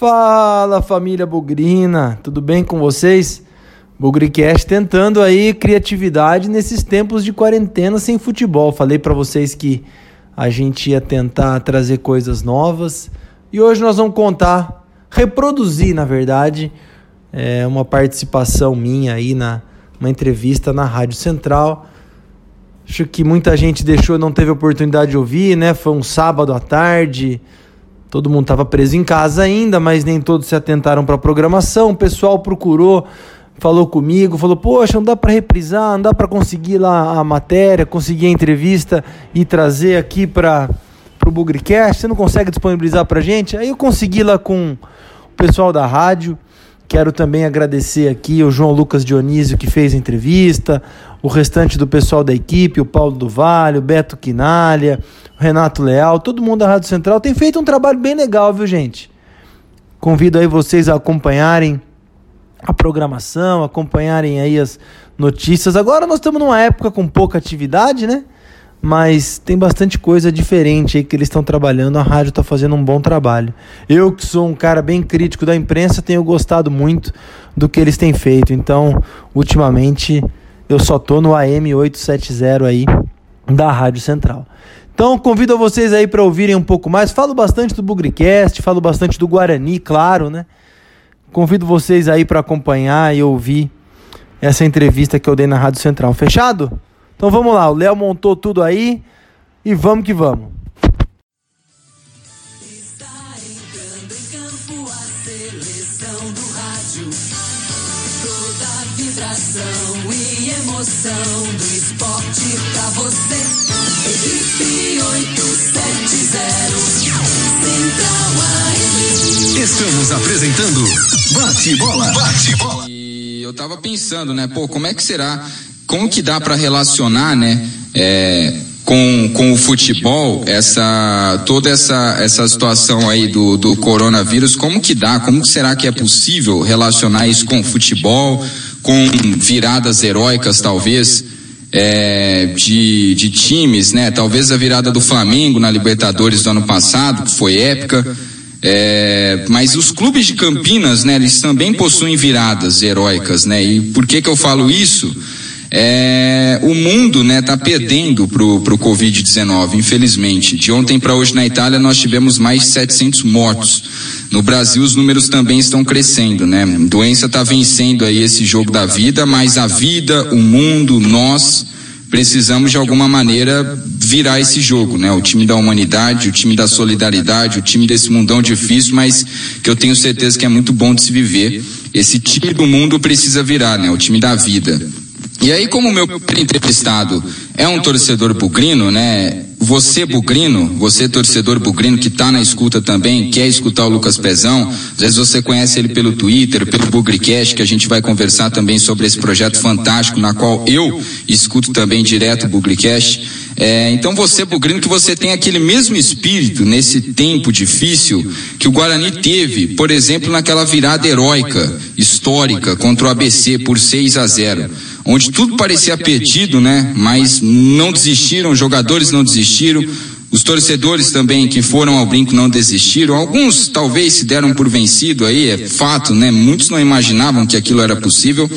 Fala família Bugrina, tudo bem com vocês? Bugricast tentando aí criatividade nesses tempos de quarentena sem futebol. Falei para vocês que a gente ia tentar trazer coisas novas e hoje nós vamos contar, reproduzir na verdade, é, uma participação minha aí na uma entrevista na Rádio Central. Acho que muita gente deixou, não teve oportunidade de ouvir, né? Foi um sábado à tarde. Todo mundo estava preso em casa ainda, mas nem todos se atentaram para a programação. O pessoal procurou, falou comigo, falou: Poxa, não dá para reprisar, não dá para conseguir lá a matéria, conseguir a entrevista e trazer aqui para o Bugricast. Você não consegue disponibilizar para gente? Aí eu consegui lá com o pessoal da rádio. Quero também agradecer aqui o João Lucas Dionísio que fez a entrevista, o restante do pessoal da equipe, o Paulo do Vale, o Beto Quinalha, Renato Leal, todo mundo da Rádio Central tem feito um trabalho bem legal, viu, gente? Convido aí vocês a acompanharem a programação, acompanharem aí as notícias. Agora nós estamos numa época com pouca atividade, né? mas tem bastante coisa diferente aí que eles estão trabalhando. A rádio está fazendo um bom trabalho. Eu, que sou um cara bem crítico da imprensa, tenho gostado muito do que eles têm feito. Então, ultimamente, eu só tô no AM 870 aí da Rádio Central. Então, convido vocês aí para ouvirem um pouco mais. Falo bastante do Bugricast, falo bastante do Guarani, claro, né? Convido vocês aí para acompanhar e ouvir essa entrevista que eu dei na Rádio Central. Fechado? Então vamos lá, o Léo montou tudo aí e vamos que vamos. Toda vibração e emoção do esporte pra você. Estamos apresentando Bate Bola. Bate Bola. E eu tava pensando, né, pô, como é que será como que dá para relacionar, né, é, com, com o futebol, essa, toda essa, essa situação aí do, do coronavírus, como que dá, como será que é possível relacionar isso com o futebol, com viradas heróicas talvez, é, de, de times, né, talvez a virada do Flamengo na Libertadores do ano passado, que foi épica, é, mas os clubes de Campinas, né, eles também possuem viradas heróicas, né, e por que que eu falo isso? É, o mundo né está perdendo pro pro covid-19 infelizmente de ontem para hoje na Itália nós tivemos mais de 700 mortos no Brasil os números também estão crescendo né doença está vencendo aí esse jogo da vida mas a vida o mundo nós precisamos de alguma maneira virar esse jogo, né? O time da humanidade, o time da solidariedade, o time desse mundão difícil, mas que eu tenho certeza que é muito bom de se viver. Esse time do mundo precisa virar, né? O time da vida. E aí, como o meu entrevistado é um torcedor bugrino, né? Você bugrino, você torcedor bugrino que está na escuta também, quer escutar o Lucas Pezão, às vezes você conhece ele pelo Twitter, pelo Bugricast, que a gente vai conversar também sobre esse projeto fantástico, na qual eu escuto também direto o Bugricast. É, então você, Bugrino, que você tem aquele mesmo espírito nesse tempo difícil que o Guarani teve, por exemplo, naquela virada heróica, histórica, contra o ABC por 6 a 0 onde tudo parecia perdido, né? Mas não desistiram, os jogadores não desistiram, os torcedores também que foram ao brinco não desistiram. Alguns talvez se deram por vencido aí, é fato, né? Muitos não imaginavam que aquilo era possível,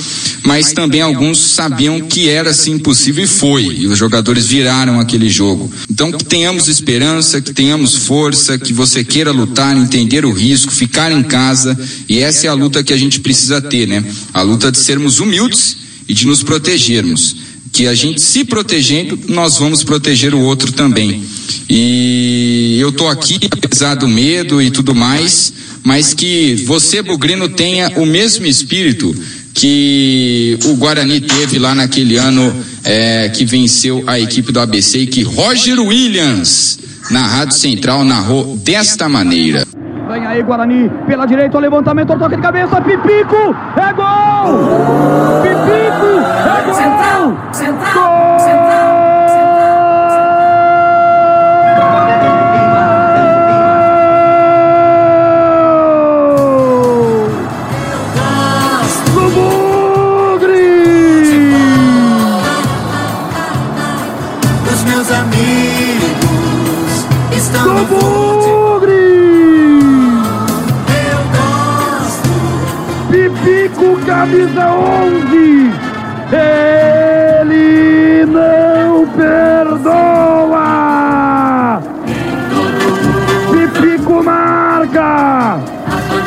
mas também alguns sabiam que era sim possível e foi. E os jogadores viraram aquele jogo. Então que tenhamos esperança, que tenhamos força, que você queira lutar, entender o risco, ficar em casa. E essa é a luta que a gente precisa ter, né? A luta de sermos humildes e de nos protegermos. Que a gente se protegendo, nós vamos proteger o outro também. E eu tô aqui, apesar do medo e tudo mais, mas que você, Bugrino, tenha o mesmo espírito que o Guarani teve lá naquele ano é, que venceu a equipe do ABC e que Roger Williams, na Rádio Central, narrou desta maneira. Vem aí, Guarani, pela direita, o levantamento, o toque de cabeça, Pipico, é gol! Pipico, é gol! Central, central, gol! Camisa 11. Ele não perdoa. Pipico marca.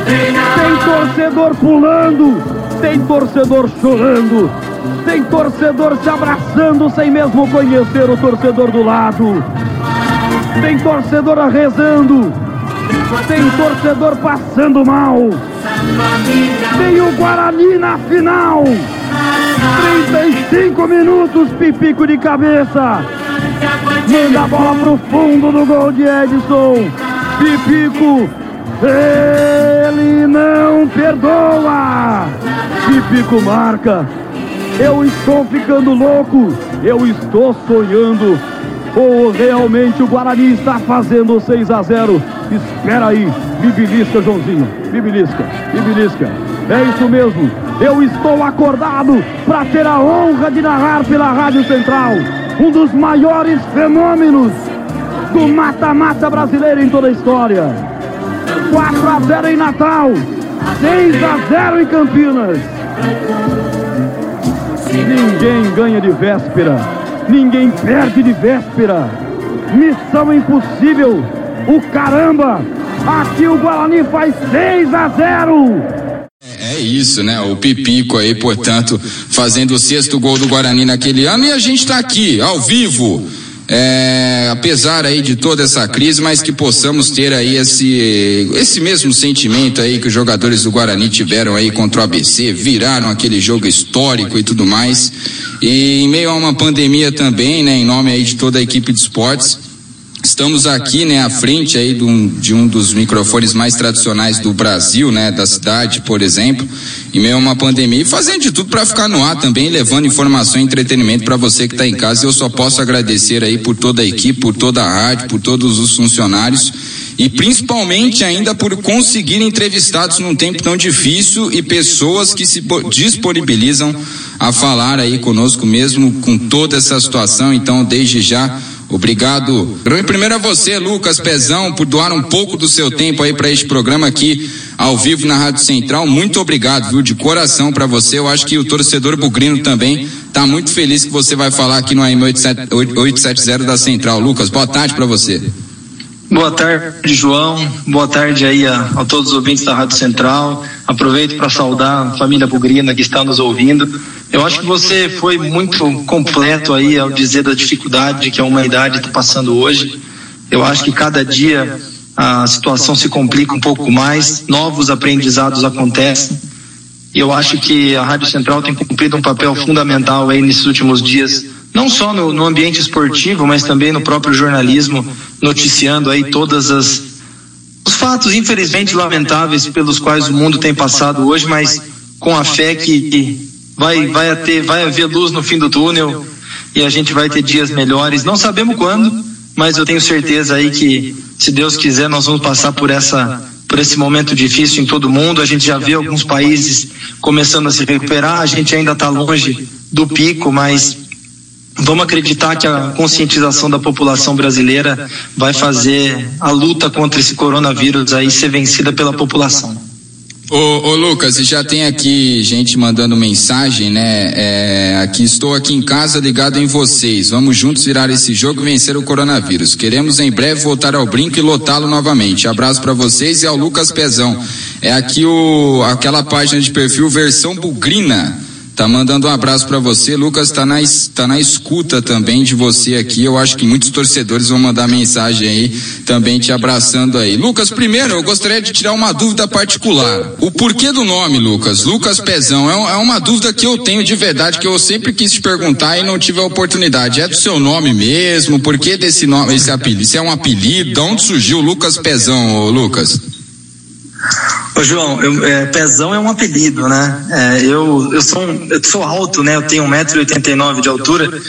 Tem torcedor pulando, tem torcedor chorando, tem torcedor se abraçando sem mesmo conhecer o torcedor do lado. Tem torcedor rezando, tem torcedor passando mal. Tem o Guarani na final. 35 minutos, Pipico de cabeça. Manda a bola pro fundo do gol de Edson. Pipico, ele não perdoa. Pipico marca. Eu estou ficando louco. Eu estou sonhando. Ou realmente o Guarani está fazendo 6 a 0? Espera aí, me belisca, Joãozinho. Me belisca. É isso mesmo. Eu estou acordado para ter a honra de narrar pela Rádio Central um dos maiores fenômenos do mata-mata brasileiro em toda a história. 4 a 0 em Natal, 6 a 0 em Campinas. Ninguém ganha de véspera, ninguém perde de véspera. Missão impossível, o caramba! Aqui o Guarani faz 6 a 0. É isso, né? O Pipico aí, portanto, fazendo o sexto gol do Guarani naquele ano e a gente está aqui, ao vivo. É, apesar aí de toda essa crise, mas que possamos ter aí esse, esse mesmo sentimento aí que os jogadores do Guarani tiveram aí contra o ABC, viraram aquele jogo histórico e tudo mais. E em meio a uma pandemia também, né, em nome aí de toda a equipe de esportes, Estamos aqui, né, à frente aí de um, de um, dos microfones mais tradicionais do Brasil, né, da cidade, por exemplo, em meio a uma pandemia e fazendo de tudo para ficar no ar também, levando informação e entretenimento para você que está em casa. Eu só posso agradecer aí por toda a equipe, por toda a rádio, por todos os funcionários e principalmente ainda por conseguir entrevistados num tempo tão difícil e pessoas que se disponibilizam a falar aí conosco mesmo com toda essa situação. Então, desde já Obrigado. Primeiro a você, Lucas Pezão, por doar um pouco do seu tempo aí para este programa aqui ao vivo na Rádio Central. Muito obrigado, viu? De coração para você. Eu acho que o torcedor bugrino também está muito feliz que você vai falar aqui no AM 870 da Central. Lucas, boa tarde para você. Boa tarde, João. Boa tarde aí a, a todos os ouvintes da Rádio Central. Aproveito para saudar a família Bugrina que está nos ouvindo. Eu acho que você foi muito completo aí ao dizer da dificuldade que a humanidade está passando hoje. Eu acho que cada dia a situação se complica um pouco mais, novos aprendizados acontecem. E eu acho que a Rádio Central tem cumprido um papel fundamental aí nesses últimos dias não só no, no ambiente esportivo, mas também no próprio jornalismo, noticiando aí todas as os fatos infelizmente lamentáveis pelos quais o mundo tem passado hoje, mas com a fé que vai vai ter vai haver luz no fim do túnel e a gente vai ter dias melhores. Não sabemos quando, mas eu tenho certeza aí que se Deus quiser nós vamos passar por essa por esse momento difícil em todo mundo. A gente já vê alguns países começando a se recuperar. A gente ainda está longe do pico, mas Vamos acreditar que a conscientização da população brasileira vai fazer a luta contra esse coronavírus aí ser vencida pela população. Ô, ô, Lucas, já tem aqui gente mandando mensagem, né? É, aqui estou aqui em casa ligado em vocês. Vamos juntos virar esse jogo e vencer o coronavírus. Queremos em breve voltar ao brinco e lotá-lo novamente. Abraço para vocês e ao Lucas Pezão. É aqui o aquela página de perfil versão bugrina. Tá mandando um abraço para você. Lucas tá na, tá na escuta também de você aqui. Eu acho que muitos torcedores vão mandar mensagem aí também te abraçando aí. Lucas, primeiro eu gostaria de tirar uma dúvida particular. O porquê do nome, Lucas? Lucas Pezão. É, é uma dúvida que eu tenho de verdade, que eu sempre quis te perguntar e não tive a oportunidade. É do seu nome mesmo? Por que desse nome, esse apelido? Isso é um apelido? De onde surgiu Lucas Pezão, Lucas? Ô João, eu, é, pezão é um apelido, né? É, eu, eu, sou um, eu sou alto, né? Eu tenho 1,89m de altura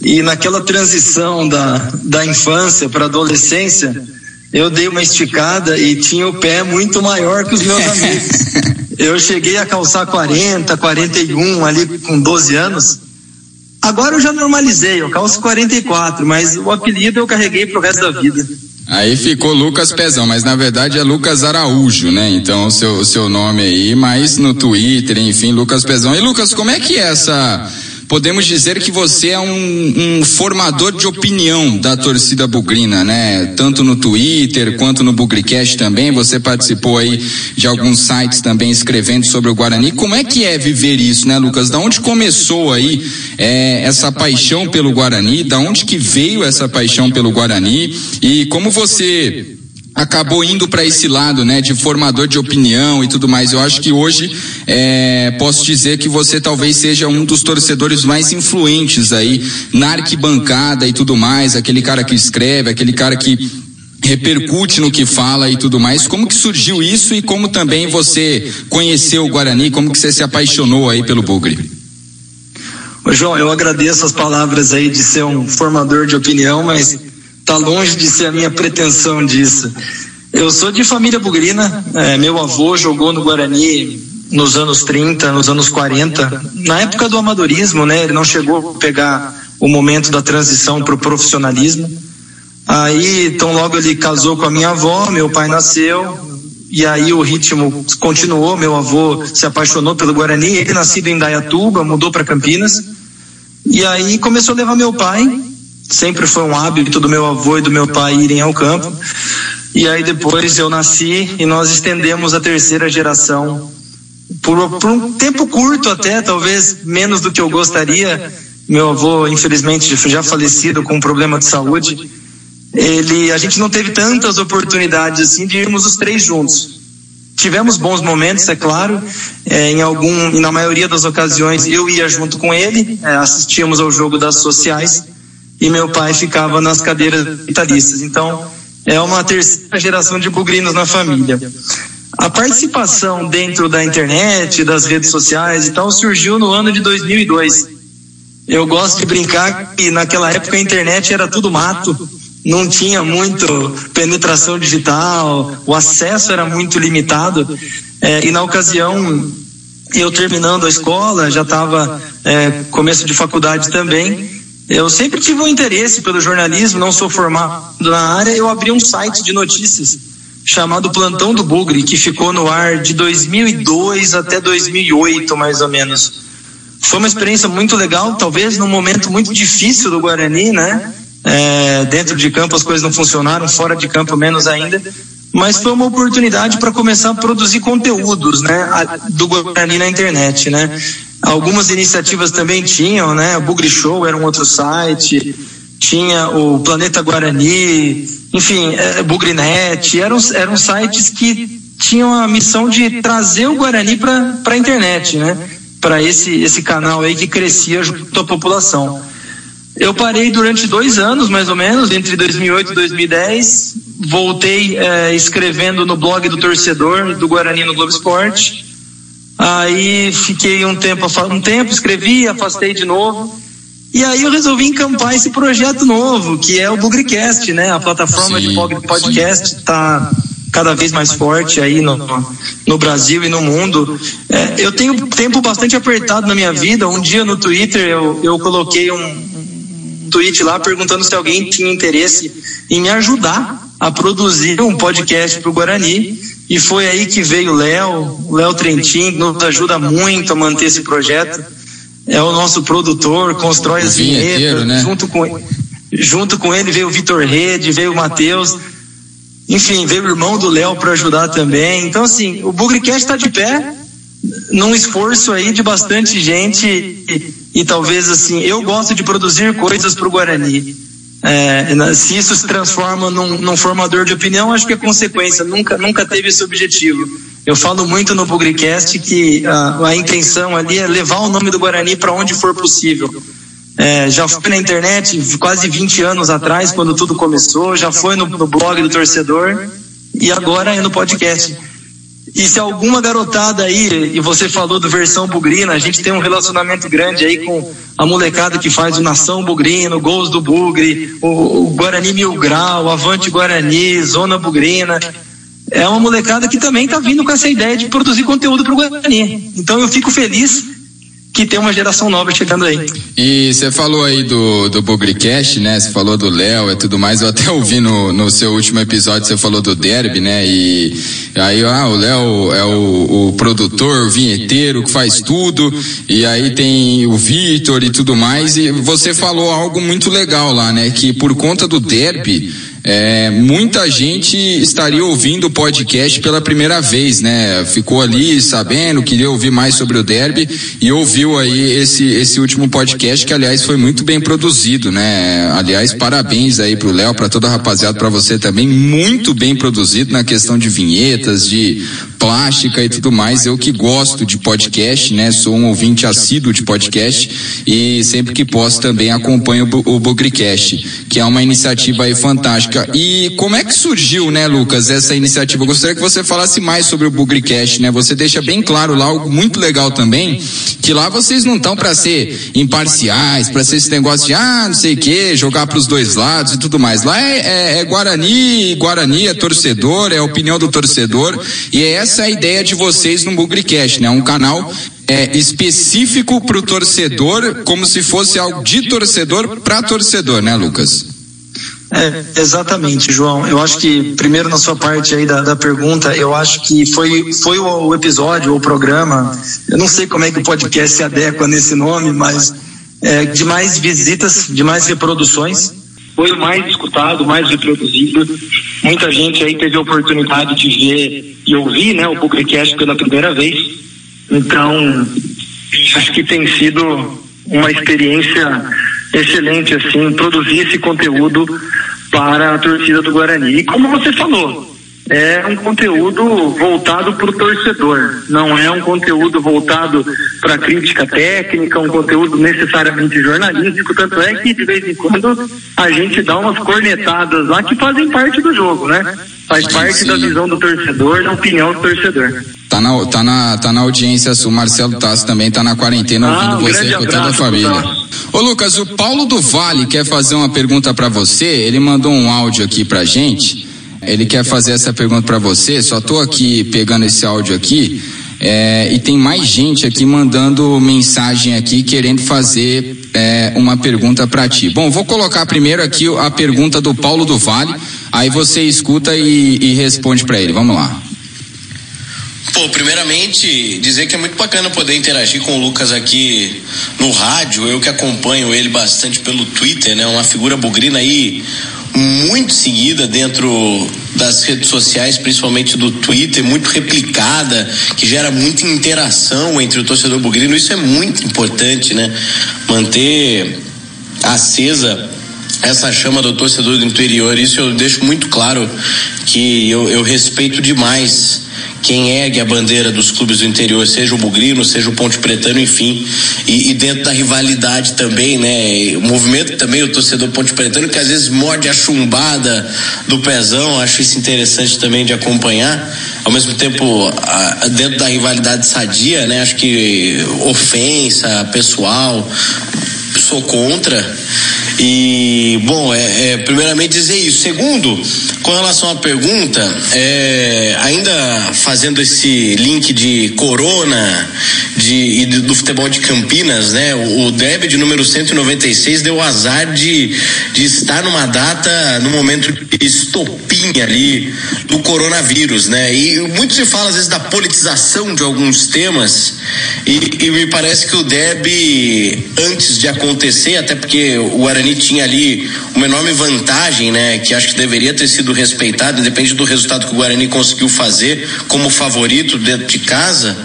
e naquela transição da, da infância para adolescência, eu dei uma esticada e tinha o pé muito maior que os meus amigos. Eu cheguei a calçar 40, 41 ali com 12 anos. Agora eu já normalizei, eu calço 44, mas o apelido eu carreguei pro resto da vida. Aí ficou Lucas Pezão, mas na verdade é Lucas Araújo, né? Então o seu, seu nome aí, mas no Twitter, enfim, Lucas Pezão. E Lucas, como é que é essa podemos dizer que você é um, um, formador de opinião da torcida bugrina, né? Tanto no Twitter quanto no Bugricast também. Você participou aí de alguns sites também escrevendo sobre o Guarani. Como é que é viver isso, né, Lucas? Da onde começou aí é, essa paixão pelo Guarani? Da onde que veio essa paixão pelo Guarani? E como você acabou indo para esse lado, né, de formador de opinião e tudo mais. Eu acho que hoje é, posso dizer que você talvez seja um dos torcedores mais influentes aí na arquibancada e tudo mais, aquele cara que escreve, aquele cara que repercute no que fala e tudo mais. Como que surgiu isso e como também você conheceu o Guarani, como que você se apaixonou aí pelo Bugre? Ô João, eu agradeço as palavras aí de ser um formador de opinião, mas Está longe de ser a minha pretensão disso. Eu sou de família bugrina, é, meu avô jogou no Guarani nos anos 30, nos anos 40, na época do amadorismo, né? Ele não chegou a pegar o momento da transição para o profissionalismo. Aí, então logo ele casou com a minha avó, meu pai nasceu, e aí o ritmo continuou, meu avô se apaixonou pelo Guarani, ele nascido em Dayatuba, mudou para Campinas, e aí começou a levar meu pai sempre foi um hábito do meu avô e do meu pai irem ao campo. E aí depois eu nasci e nós estendemos a terceira geração por, por, um tempo curto até, talvez menos do que eu gostaria. Meu avô, infelizmente, já falecido com um problema de saúde. Ele, a gente não teve tantas oportunidades assim de irmos os três juntos. Tivemos bons momentos, é claro. É, em algum, na maioria das ocasiões eu ia junto com ele, é, assistíamos ao jogo das sociais e meu pai ficava nas cadeiras vitalistas. Então, é uma terceira geração de bugrinos na família. A participação dentro da internet, das redes sociais e tal surgiu no ano de 2002. Eu gosto de brincar que naquela época a internet era tudo mato, não tinha muito penetração digital, o acesso era muito limitado. É, e na ocasião, eu terminando a escola, já estava é, começo de faculdade também, eu sempre tive um interesse pelo jornalismo, não sou formado na área. Eu abri um site de notícias chamado Plantão do Bugre, que ficou no ar de 2002 até 2008, mais ou menos. Foi uma experiência muito legal, talvez num momento muito difícil do Guarani, né? É, dentro de campo as coisas não funcionaram, fora de campo menos ainda. Mas foi uma oportunidade para começar a produzir conteúdos, né? Do Guarani na internet, né? Algumas iniciativas também tinham, né? O Bugre Show era um outro site, tinha o Planeta Guarani, enfim, é, Bugrinet, eram, eram sites que tinham a missão de trazer o Guarani para a internet, né? Para esse, esse canal aí que crescia junto à população. Eu parei durante dois anos, mais ou menos, entre 2008 e 2010. Voltei é, escrevendo no blog do torcedor do Guarani no Globo Esporte. Aí fiquei um tempo, um tempo, escrevi, afastei de novo. E aí eu resolvi encampar esse projeto novo, que é o Bugricast, né? A plataforma sim, de podcast está cada vez mais forte aí no, no Brasil e no mundo. É, eu tenho tempo bastante apertado na minha vida. Um dia no Twitter eu, eu coloquei um, um tweet lá perguntando se alguém tinha interesse em me ajudar a produzir um podcast para o Guarani. E foi aí que veio o Léo, o Léo Trentin, que nos ajuda muito a manter esse projeto. É o nosso produtor, constrói as vinhetas. Né? Junto, com, junto com ele veio o Vitor Rede, veio o Matheus. Enfim, veio o irmão do Léo para ajudar também. Então, assim, o Bugrecast está de pé, num esforço aí de bastante gente. E, e talvez, assim, eu gosto de produzir coisas para o Guarani. É, se isso se transforma num, num, formador de opinião, acho que é consequência, nunca, nunca teve esse objetivo. Eu falo muito no Bugricast que a, a intenção ali é levar o nome do Guarani para onde for possível. É, já foi na internet quase 20 anos atrás, quando tudo começou, já foi no, no blog do torcedor e agora é no podcast. E se alguma garotada aí, e você falou do versão bugrina, a gente tem um relacionamento grande aí com a molecada que faz o Nação Bugrino, Gols do Bugre, o, o Guarani Mil Grau, Avante Guarani, Zona Bugrina. É uma molecada que também está vindo com essa ideia de produzir conteúdo para o Guarani. Então eu fico feliz que tem uma geração nova chegando aí. E você falou aí do, do Bogricast, né? Você falou do Léo e tudo mais. Eu até ouvi no, no seu último episódio, você falou do Derby, né? E aí, ah, o Léo é o, o produtor, o vinheteiro que faz tudo. E aí tem o Vitor e tudo mais. E você falou algo muito legal lá, né? Que por conta do Derby é, muita gente estaria ouvindo o podcast pela primeira vez, né? Ficou ali sabendo, queria ouvir mais sobre o derby e ouviu aí esse, esse último podcast que, aliás, foi muito bem produzido, né? Aliás, parabéns aí pro Léo, para toda a rapaziada, para você também, muito bem produzido na questão de vinhetas, de plástica e tudo mais. Eu que gosto de podcast, né? Sou um ouvinte assíduo de podcast e sempre que posso também acompanho o, o Bugricast, que é uma iniciativa aí fantástica. E como é que surgiu, né, Lucas, essa iniciativa? Eu gostaria que você falasse mais sobre o Bugricast, né? Você deixa bem claro lá algo muito legal também, que lá vocês não estão para ser imparciais, para ser esse negócio de ah, não sei o que, jogar para os dois lados e tudo mais. Lá é, é, é Guarani, Guarani é torcedor, é a opinião do torcedor e é essa a ideia de vocês no Bugricast, né? Um canal é, específico para o torcedor, como se fosse algo de torcedor para torcedor, né, Lucas? É, exatamente, João. Eu acho que, primeiro, na sua parte aí da, da pergunta, eu acho que foi, foi o, o episódio, o programa, eu não sei como é que o podcast se adequa nesse nome, mas é, de mais visitas, de mais reproduções foi o mais escutado, mais reproduzido. Muita gente aí teve a oportunidade de ver e ouvir né, o Publicast pela primeira vez. Então, acho que tem sido uma experiência excelente, assim, produzir esse conteúdo para a torcida do Guarani. E como você falou, é um conteúdo voltado para o torcedor, não é um conteúdo voltado para crítica técnica, um conteúdo necessariamente jornalístico, tanto é que de vez em quando a gente dá umas cornetadas lá que fazem parte do jogo, né? Faz parte da visão do torcedor, da opinião do torcedor. Tá na, tá na, tá na audiência, o Marcelo Tassi também tá na quarentena ah, ouvindo um você com toda a família. Ô Lucas, o Paulo do Vale quer fazer uma pergunta para você, ele mandou um áudio aqui pra gente. Ele quer fazer essa pergunta para você. Só estou aqui pegando esse áudio aqui. É, e tem mais gente aqui mandando mensagem aqui querendo fazer é, uma pergunta para ti. Bom, vou colocar primeiro aqui a pergunta do Paulo do Vale, aí você escuta e, e responde para ele. Vamos lá. Pô, primeiramente, dizer que é muito bacana poder interagir com o Lucas aqui no rádio. Eu que acompanho ele bastante pelo Twitter, né? Uma figura bugrina aí muito seguida dentro das redes sociais, principalmente do Twitter, muito replicada, que gera muita interação entre o torcedor bugrino. Isso é muito importante, né? Manter acesa essa chama do torcedor do interior. Isso eu deixo muito claro que eu, eu respeito demais quem ergue a bandeira dos clubes do interior, seja o Bugrino, seja o Ponte Pretano, enfim, e, e, dentro da rivalidade também, né? O movimento também, o torcedor Ponte Pretano, que às vezes morde a chumbada do pezão, acho isso interessante também de acompanhar. Ao mesmo tempo, a, dentro da rivalidade sadia, né? Acho que ofensa pessoal, sou contra. E, bom, é, é, primeiramente dizer isso. Segundo, com relação à pergunta, é, ainda fazendo esse link de Corona de, do futebol de Campinas, né? O, o de número 196 deu azar de, de estar numa data, no momento de estopim ali do coronavírus, né? E muito se fala às vezes da politização de alguns temas e, e me parece que o derby, antes de acontecer, até porque o Guarani tinha ali uma enorme vantagem, né? Que acho que deveria ter sido respeitado, independente do resultado que o Guarani conseguiu fazer como favorito dentro de casa.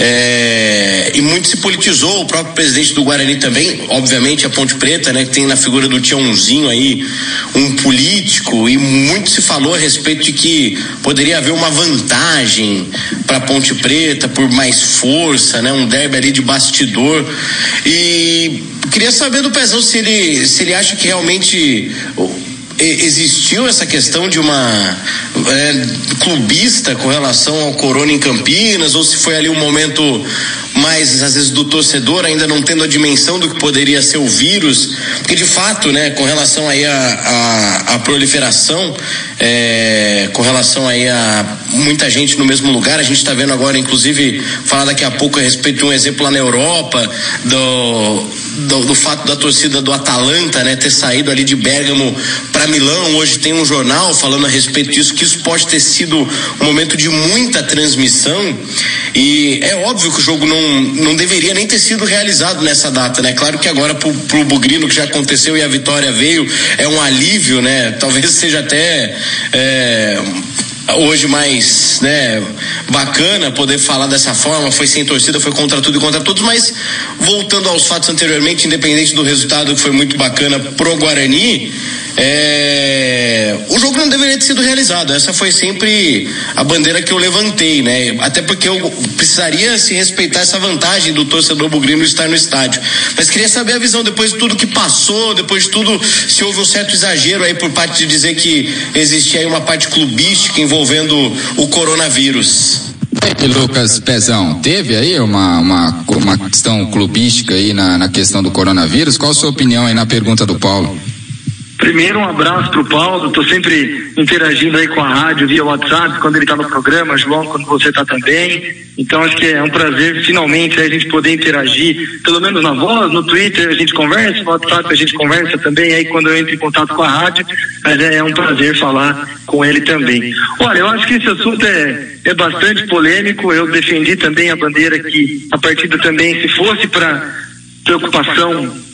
É, e muito se politizou, o próprio presidente do Guarani também, obviamente a Ponte Preta, né, que tem na figura do Tiãozinho aí um político, e muito se falou a respeito de que poderia haver uma vantagem para Ponte Preta por mais força, né, um derby ali de bastidor. E queria saber do Pezão se ele, se ele acha que realmente existiu essa questão de uma é, clubista com relação ao Corona em Campinas, ou se foi ali um momento mais, às vezes, do torcedor ainda não tendo a dimensão do que poderia ser o vírus, porque de fato, né, com relação aí a, a, a, proliferação, é, com relação aí a muita gente no mesmo lugar. A gente está vendo agora, inclusive, falar daqui a pouco a respeito de um exemplo lá na Europa, do, do, do fato da torcida do Atalanta, né, ter saído ali de Bergamo para Milão. Hoje tem um jornal falando a respeito disso, que isso pode ter sido um momento de muita transmissão. E é óbvio que o jogo não, não deveria nem ter sido realizado nessa data, né? Claro que agora pro, pro Bugrino que já aconteceu e a vitória veio, é um alívio, né? Talvez seja até é, hoje mais né, bacana poder falar dessa forma, foi sem torcida, foi contra tudo e contra todos, mas voltando aos fatos anteriormente, independente do resultado que foi muito bacana pro Guarani, é, o jogo não deveria ter sido realizado. Essa foi sempre a bandeira que eu levantei, né? Até porque eu precisaria se respeitar essa vantagem do torcedor bugrino estar no estádio. Mas queria saber a visão depois de tudo que passou, depois de tudo, se houve um certo exagero aí por parte de dizer que existia aí uma parte clubística envolvendo o coronavírus. Lucas Pezão, teve aí uma, uma, uma questão clubística aí na, na questão do coronavírus? Qual a sua opinião aí na pergunta do Paulo? Primeiro, um abraço para o Paulo. Estou sempre interagindo aí com a rádio via WhatsApp, quando ele está no programa, João, quando você está também. Então, acho que é um prazer, finalmente, a gente poder interagir, pelo menos na voz, no Twitter a gente conversa, no WhatsApp a gente conversa também, aí quando eu entro em contato com a rádio, mas é, é um prazer falar com ele também. Olha, eu acho que esse assunto é, é bastante polêmico. Eu defendi também a bandeira que a partida também, se fosse para preocupação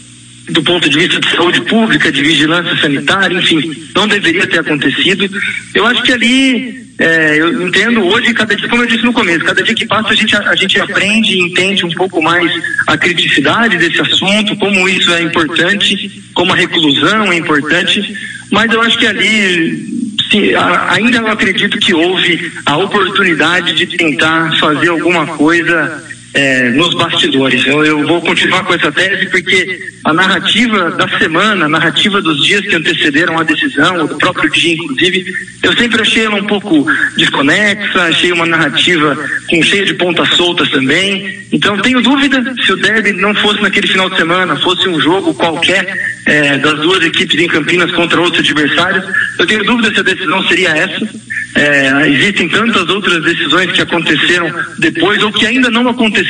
do ponto de vista de saúde pública, de vigilância sanitária, enfim, não deveria ter acontecido. Eu acho que ali, é, eu entendo hoje, cada dia, como eu disse no começo, cada dia que passa a gente, a, gente aprende e entende um pouco mais a criticidade desse assunto, como isso é importante, como a reclusão é importante, mas eu acho que ali ainda eu acredito que houve a oportunidade de tentar fazer alguma coisa é, nos bastidores. Eu, eu, vou continuar com essa tese porque a narrativa da semana, a narrativa dos dias que antecederam a decisão, do próprio dia, inclusive, eu sempre achei ela um pouco desconexa, achei uma narrativa com cheia de pontas soltas também. Então tenho dúvida se o derby não fosse naquele final de semana, fosse um jogo qualquer é, das duas equipes em Campinas contra outros adversários. Eu tenho dúvida se a decisão seria essa. É, existem tantas outras decisões que aconteceram depois ou que ainda não aconteceram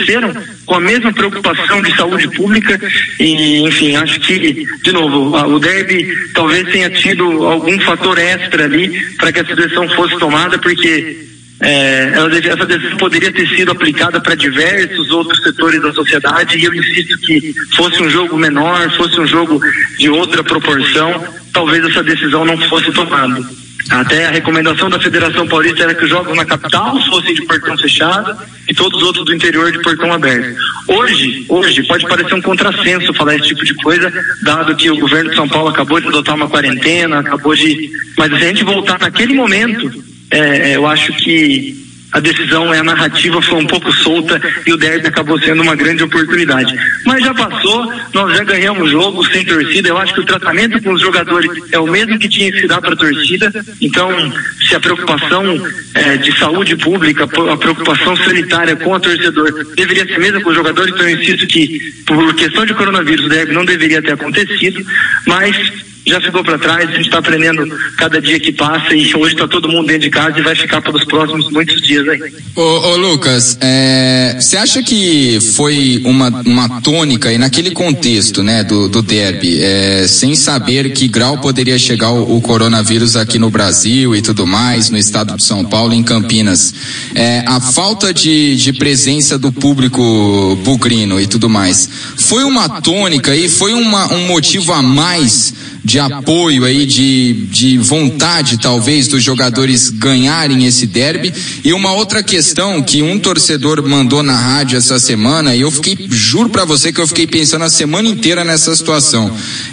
com a mesma preocupação de saúde pública e, enfim, acho que, de novo, o derby talvez tenha tido algum fator extra ali para que essa decisão fosse tomada, porque é, essa decisão poderia ter sido aplicada para diversos outros setores da sociedade e eu insisto que fosse um jogo menor, fosse um jogo de outra proporção, talvez essa decisão não fosse tomada. Até a recomendação da Federação Paulista era que os jogos na capital fossem de portão fechado e todos os outros do interior de portão aberto. Hoje, hoje pode parecer um contrassenso falar esse tipo de coisa, dado que o governo de São Paulo acabou de adotar uma quarentena, acabou de. Mas se a gente voltar naquele momento, é, é eu acho que a decisão, a narrativa foi um pouco solta e o derby acabou sendo uma grande oportunidade. Mas já passou, nós já ganhamos jogo sem torcida. Eu acho que o tratamento com os jogadores é o mesmo que tinha que se dar para a torcida. Então, se a preocupação é, de saúde pública, a preocupação sanitária com o torcedor deveria ser a mesma com os jogadores, então eu insisto que, por questão de coronavírus, o derby não deveria ter acontecido. Mas já ficou para trás, a gente está aprendendo cada dia que passa e hoje está todo mundo dentro de casa e vai ficar pelos próximos muitos dias aí. Ô, ô Lucas, é, você é, acha que foi uma, uma tônica e naquele contexto, né, do, do derby, é, sem saber que grau poderia chegar o, o, coronavírus aqui no Brasil e tudo mais, no estado de São Paulo, em Campinas, é, a falta de, de presença do público bugrino e tudo mais, foi uma tônica e foi uma, um motivo a mais de apoio aí, de, de vontade talvez dos jogadores ganharem esse derby. E uma outra questão que um torcedor mandou na rádio essa semana, e eu fiquei, juro para você que eu fiquei pensando a semana inteira nessa situação.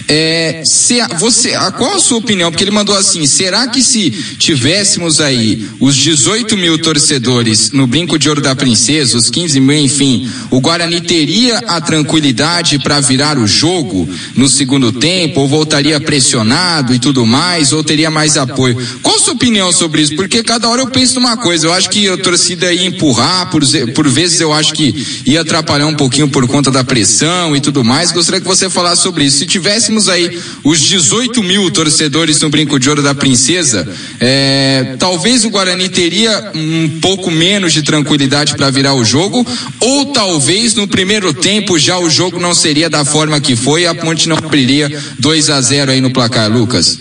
É, se, você, a, qual a sua opinião? Porque ele mandou assim: será que se tivéssemos aí os 18 mil torcedores no Brinco de Ouro da Princesa, os 15 mil, enfim, o Guarani teria a tranquilidade para virar o jogo no segundo tempo ou voltaria pressionado e tudo mais, ou teria mais apoio. Qual a sua opinião sobre isso? Porque cada hora eu penso numa coisa, eu acho que a torcida ia empurrar, por, por vezes eu acho que ia atrapalhar um pouquinho por conta da pressão e tudo mais. Gostaria que você falasse sobre isso. Se tivéssemos aí os 18 mil torcedores no Brinco de Ouro da Princesa, é, talvez o Guarani teria um pouco menos de tranquilidade para virar o jogo, ou talvez no primeiro tempo já o jogo não seria da forma que foi, a Ponte não abriria 2 a 0 aí no placar, Lucas.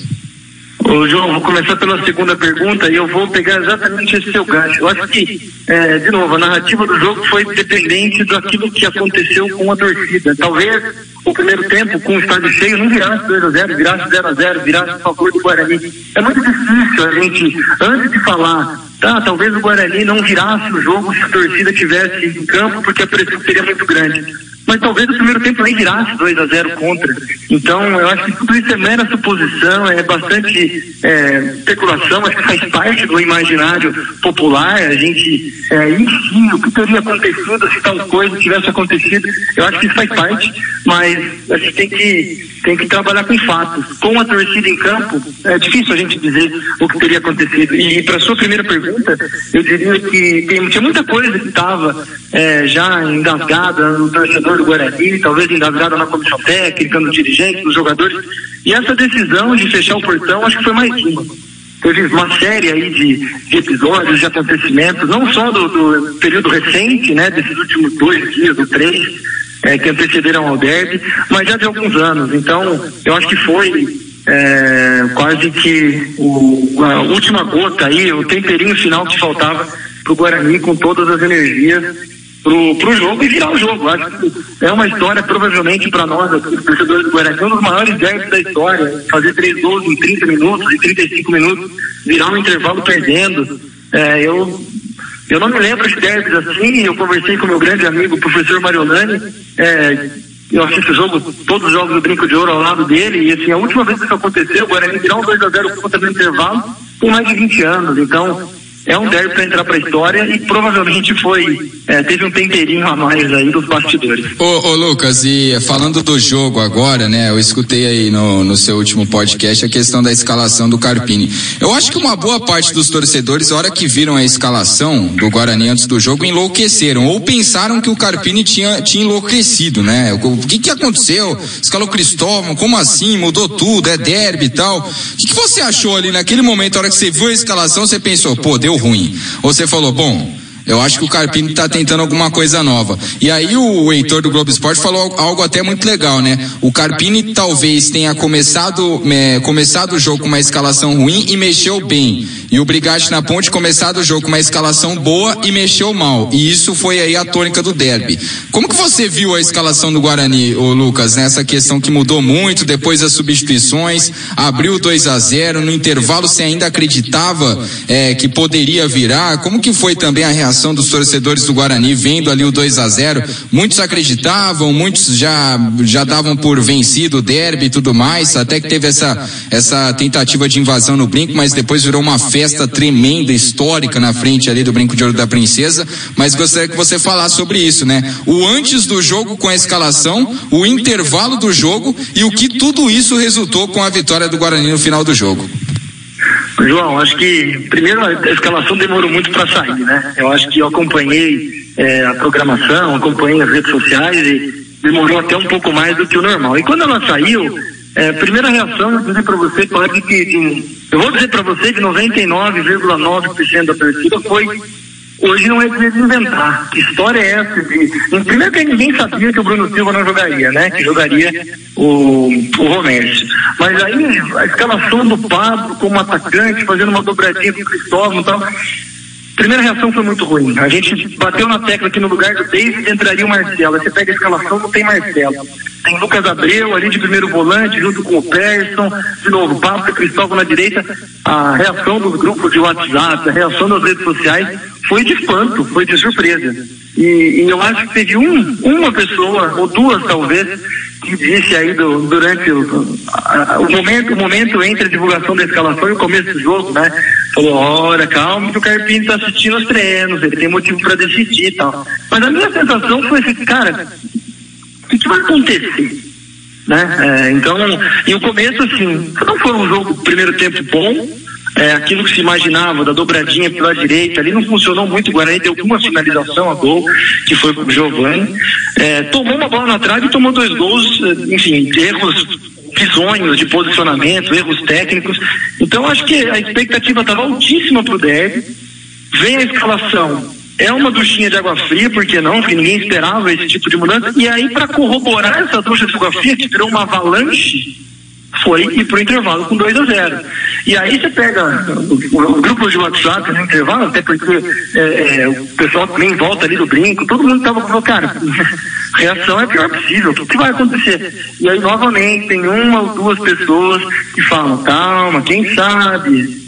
Ô, João, vou começar pela segunda pergunta e eu vou pegar exatamente esse seu gancho. Eu acho que, é, de novo, a narrativa do jogo foi dependente daquilo que aconteceu com a torcida. Talvez o primeiro tempo, com o estádio cheio, não virasse 2x0, virasse 0x0, virasse a favor do Guarani. É muito difícil a gente, antes de falar, tá, talvez o Guarani não virasse o jogo se a torcida tivesse em campo, porque a pressão seria muito grande mas talvez o primeiro tempo nem virasse 2 a 0 contra. Então, eu acho que tudo isso é mera suposição, é bastante é, especulação, acho que faz parte do imaginário popular. A gente, é, enfim, o que teria acontecido se tal coisa tivesse acontecido, eu acho que isso faz parte, mas a gente tem que, tem que trabalhar com fatos. Com a torcida em campo, é difícil a gente dizer o que teria acontecido. E para sua primeira pergunta, eu diria que tem, tinha muita coisa que estava é, já engasgada no torcedor do Guarani, talvez engasgada na comissão técnica, no dirigente, nos jogadores. E essa decisão de fechar o portão, acho que foi mais uma. Teve uma série aí de, de episódios, de acontecimentos, não só do, do, período recente, né, desses últimos dois dias ou três, é, que antecederam ao derby, mas já de alguns anos. Então, eu acho que foi é, quase que o, a última gota aí, o temperinho final que faltava para o Guarani com todas as energias pro, pro jogo e virar o jogo. Acho que é uma história, provavelmente, para nós, aqui, torcedores do Guarani, um dos maiores derbys da história. Fazer três gols em 30 minutos, em 35 minutos, virar um intervalo perdendo. É, eu, eu não me lembro de derbys assim, eu conversei com meu grande amigo, o professor Mariolani, é, eu assisto o jogo, todos os jogos do Brinco de Ouro ao lado dele, e assim, a última vez que isso aconteceu, o Guarani virar um 2x0 contra no intervalo, tem mais de 20 anos, então é um derby para entrar para a história e provavelmente foi é, teve um temperinho a mais aí dos bastidores. Ô, ô, Lucas, e falando do jogo agora, né? Eu escutei aí no, no seu último podcast a questão da escalação do Carpini. Eu acho que uma boa parte dos torcedores, a hora que viram a escalação do Guarani antes do jogo, enlouqueceram ou pensaram que o Carpini tinha, tinha enlouquecido, né? O, que que aconteceu? Escalou Cristóvão, como assim? Mudou tudo, é derby e tal. O que, que você achou ali naquele momento, a hora que você viu a escalação, você pensou, pô, deu ruim. Você falou, bom, eu acho que o Carpini está tentando alguma coisa nova. E aí o Heitor do Globo Esporte falou algo até muito legal, né? O Carpini talvez tenha começado, é, começado o jogo com uma escalação ruim e mexeu bem. E o Brigatti na ponte começado o jogo com uma escalação boa e mexeu mal. E isso foi aí a tônica do derby. Como que você viu a escalação do Guarani, ô Lucas, nessa questão que mudou muito depois das substituições, abriu 2 a 0 no intervalo você ainda acreditava é, que poderia virar? Como que foi também a reação dos torcedores do Guarani vendo ali o 2 a 0 Muitos acreditavam, muitos já, já davam por vencido o derby e tudo mais, até que teve essa, essa tentativa de invasão no brinco, mas depois virou uma festa tremenda, histórica na frente ali do Brinco de Ouro da Princesa, mas gostaria que você falasse sobre isso, né? O antes do jogo com a escalação, o intervalo do jogo e o que tudo isso resultou com a vitória do Guarani no final do jogo. João, acho que primeiro a escalação demorou muito para sair, né? Eu acho que eu acompanhei é, a programação, acompanhei as redes sociais e demorou até um pouco mais do que o normal. E quando ela saiu, é, primeira reação, eu dizer para você, pode que de, eu vou dizer para você que 99,9% da torcida foi hoje não é de inventar. Que história é essa de. Primeiro que ninguém sabia que o Bruno Silva não jogaria, né? Que jogaria o, o Romércio. Mas aí a escalação do Pablo como atacante, fazendo uma dobradinha com o Cristóvão e tal. Primeira reação foi muito ruim. A gente bateu na tecla que no lugar do David entraria o Marcelo. Você pega a escalação, não tem Marcelo. Tem Lucas Abreu ali de primeiro volante, junto com o Persson, de novo, Pablo Cristóvão na direita. A reação dos grupos de WhatsApp, a reação das redes sociais foi de espanto, foi de surpresa. E, e eu acho que teve um, uma pessoa, ou duas talvez, que disse aí do, durante o, a, o, momento, o momento entre a divulgação da escalação e o começo do jogo, né? Falou, ora, calma que o Carpini está assistindo os treinos, ele tem motivo para decidir e tal. Mas a minha sensação foi assim, cara, o que, que vai acontecer? né? É, então, e o começo, assim, não foi um jogo, primeiro tempo bom, é, aquilo que se imaginava da dobradinha pela direita, ali não funcionou muito, o Guarani deu uma finalização a gol, que foi pro Giovani, é, tomou uma bola na trave e tomou dois gols, enfim, erros bizonhos de posicionamento, erros técnicos, então acho que a expectativa estava altíssima pro Derby, vem a escalação, é uma duchinha de água fria, porque não? Porque ninguém esperava esse tipo de mudança. E aí, para corroborar essa ducha de água fria, que virou uma avalanche, foi ir pro intervalo com 2 a 0 E aí você pega o, grupo de WhatsApp no intervalo, até porque é, é, o pessoal também volta ali do brinco, todo mundo tava falando, cara, reação é pior possível, o que vai acontecer? E aí novamente tem uma ou duas pessoas que falam, calma, quem sabe,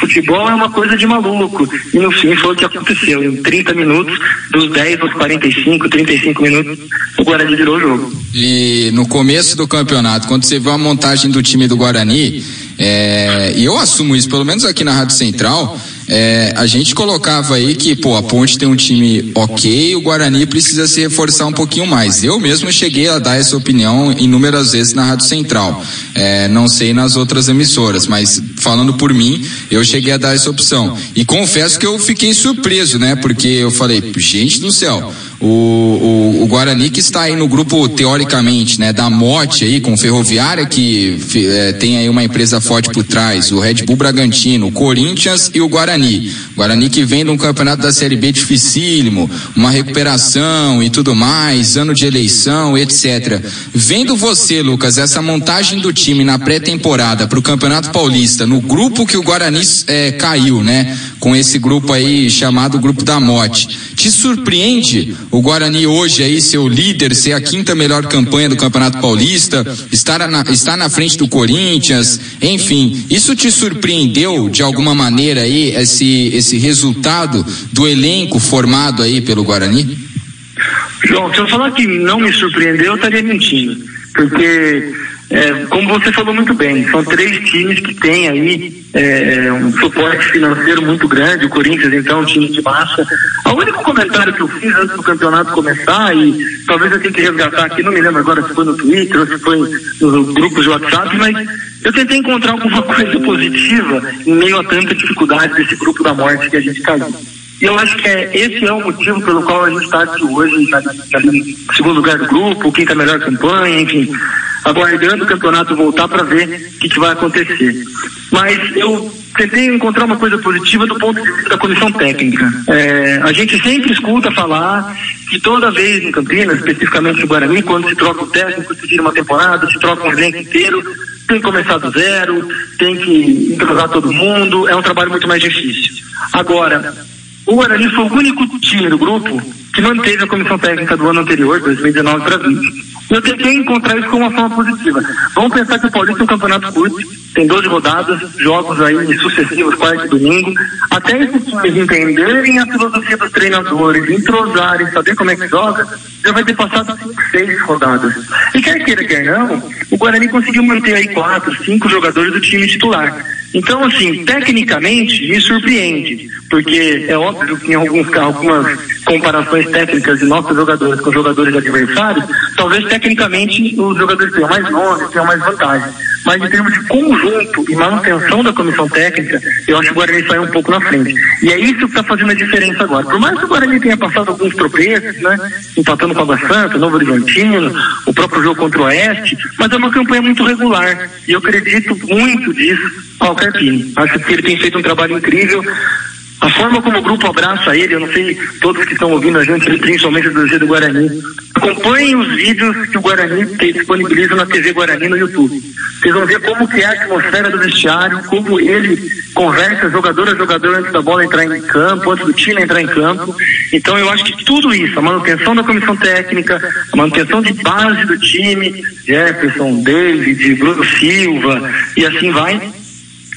Futebol é uma coisa de maluco. E no fim foi o que aconteceu. Em 30 minutos, dos 10 aos 45, 35 minutos, o Guarani virou o jogo. E no começo do campeonato, quando você viu a montagem do time do Guarani, é, e eu assumo isso, pelo menos aqui na Rádio Central, é, a gente colocava aí que, pô, a Ponte tem um time ok, o Guarani precisa se reforçar um pouquinho mais. Eu mesmo cheguei a dar essa opinião inúmeras vezes na Rádio Central. É, não sei nas outras emissoras, mas falando por mim, eu cheguei a dar essa opção. E confesso que eu fiquei surpreso, né? Porque eu falei, gente do céu, o, o, o, Guarani que está aí no grupo teoricamente, né, da Morte aí com Ferroviária que é, tem aí uma empresa forte por trás, o Red Bull Bragantino, o Corinthians e o Guarani. Guarani que vem de um campeonato da Série B dificílimo, uma recuperação e tudo mais, ano de eleição, etc. Vendo você, Lucas, essa montagem do time na pré-temporada para o Campeonato Paulista, no grupo que o Guarani é, caiu, né, com esse grupo aí chamado Grupo da Morte, te surpreende o Guarani hoje aí ser o líder, ser a quinta melhor campanha do Campeonato Paulista, estar na, estar na frente do Corinthians, enfim, isso te surpreendeu de alguma maneira aí esse, esse resultado do elenco formado aí pelo Guarani? João, se eu falar que não me surpreendeu, eu estaria mentindo, porque é, como você falou muito bem, são três times que têm aí é, um suporte financeiro muito grande. O Corinthians, então, um time de massa. O único comentário que eu fiz antes do campeonato começar, e talvez eu tenha que resgatar aqui, não me lembro agora se foi no Twitter ou se foi nos grupos de WhatsApp, mas eu tentei encontrar alguma coisa positiva em meio a tanta dificuldade desse grupo da morte que a gente caiu. E eu acho que é, esse é o motivo pelo qual a gente está aqui hoje, está ali em segundo lugar do grupo, quinta melhor campanha, enfim aguardando o campeonato voltar para ver o que, que, vai acontecer. Mas eu tentei encontrar uma coisa positiva do ponto de vista da comissão técnica. É, a gente sempre escuta falar que toda vez em Campinas, especificamente no Guarani, quando se troca o técnico, se tira uma temporada, se troca um elenco inteiro, tem que começar do zero, tem que entrosar todo mundo, é um trabalho muito mais difícil. Agora, o Guarani foi o único time do grupo que manteve a comissão técnica do ano anterior, 2019 para 20. Eu tentei encontrar isso como uma forma positiva. Vamos pensar que o Paulista é um campeonato curto, tem 12 rodadas, jogos aí sucessivos, quarto e domingo. Até esses times entenderem a filosofia dos treinadores, entrosarem, saber como é que joga, já vai ter passado cinco, seis rodadas. E quer queira, quer não, o Guarani conseguiu manter aí quatro, cinco jogadores do time titular. Então, assim, tecnicamente me surpreende, porque é óbvio que em alguns algumas comparações técnicas de nossos jogadores com jogadores adversários, talvez tecnicamente os jogadores tenham mais nome, tenham mais vantagem. Mas em termos de conjunto e manutenção da comissão técnica, eu acho que o Guarani sai um pouco na frente. E é isso que está fazendo a diferença agora. Por mais que o Guarani tenha passado alguns tropeços, né? Empatando com a Água Santa, Novo Horizontino, o próprio jogo contra o Oeste, mas é uma campanha muito regular. E eu acredito muito disso ao Carpini. Acho que ele tem feito um trabalho incrível a forma como o grupo abraça ele, eu não sei todos que estão ouvindo a gente, principalmente do G do Guarani, acompanhem os vídeos que o Guarani disponibiliza na TV Guarani no YouTube. Vocês vão ver como que é a atmosfera do vestiário, como ele conversa jogador a jogador antes da bola entrar em campo, antes do time entrar em campo. Então eu acho que tudo isso, a manutenção da comissão técnica, a manutenção de base do time, Jefferson, David, Bruno Silva e assim vai,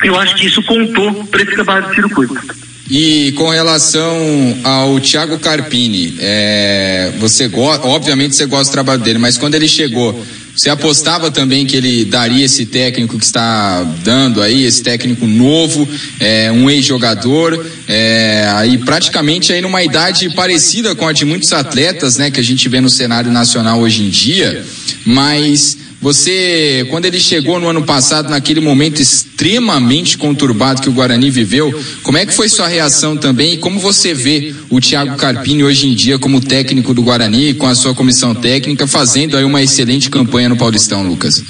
eu acho que isso contou para esse trabalho de circuito. E com relação ao Thiago Carpini, é, você obviamente você gosta do trabalho dele, mas quando ele chegou, você apostava também que ele daria esse técnico que está dando aí, esse técnico novo, é, um ex-jogador, é, aí praticamente aí numa idade parecida com a de muitos atletas, né, que a gente vê no cenário nacional hoje em dia, mas Você, quando ele chegou no ano passado, naquele momento extremamente conturbado que o Guarani viveu, como é que foi sua reação também e como você vê o Thiago Carpini hoje em dia como técnico do Guarani, com a sua comissão técnica, fazendo aí uma excelente campanha no Paulistão, Lucas?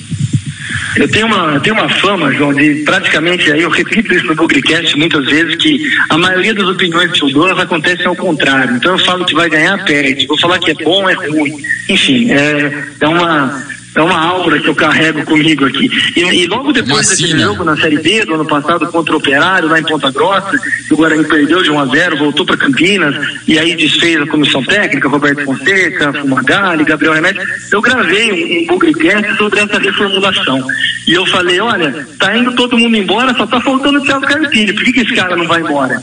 Eu tenho uma, tenho uma fama, João, de praticamente, aí eu repito isso no Publicast muitas vezes, que a maioria das opiniões que eu dou acontecem ao contrário. Então eu falo que vai ganhar, perde. Vou falar que é bom, é ruim. Enfim, é, é uma é uma aura que eu carrego comigo aqui. E, e logo depois desse jogo na Série B, do ano passado, contra o Operário, lá em Ponta Grossa, o Guarani perdeu de 1 a 0 voltou para Campinas, e aí desfez a comissão técnica, Roberto Fonseca, Fumagalli, Gabriel Remédio. Eu gravei um, um Bugrecast sobre essa reformulação. E eu falei, olha, tá indo todo mundo embora, só tá faltando o Thiago Carpini. Por que, que esse cara não vai embora?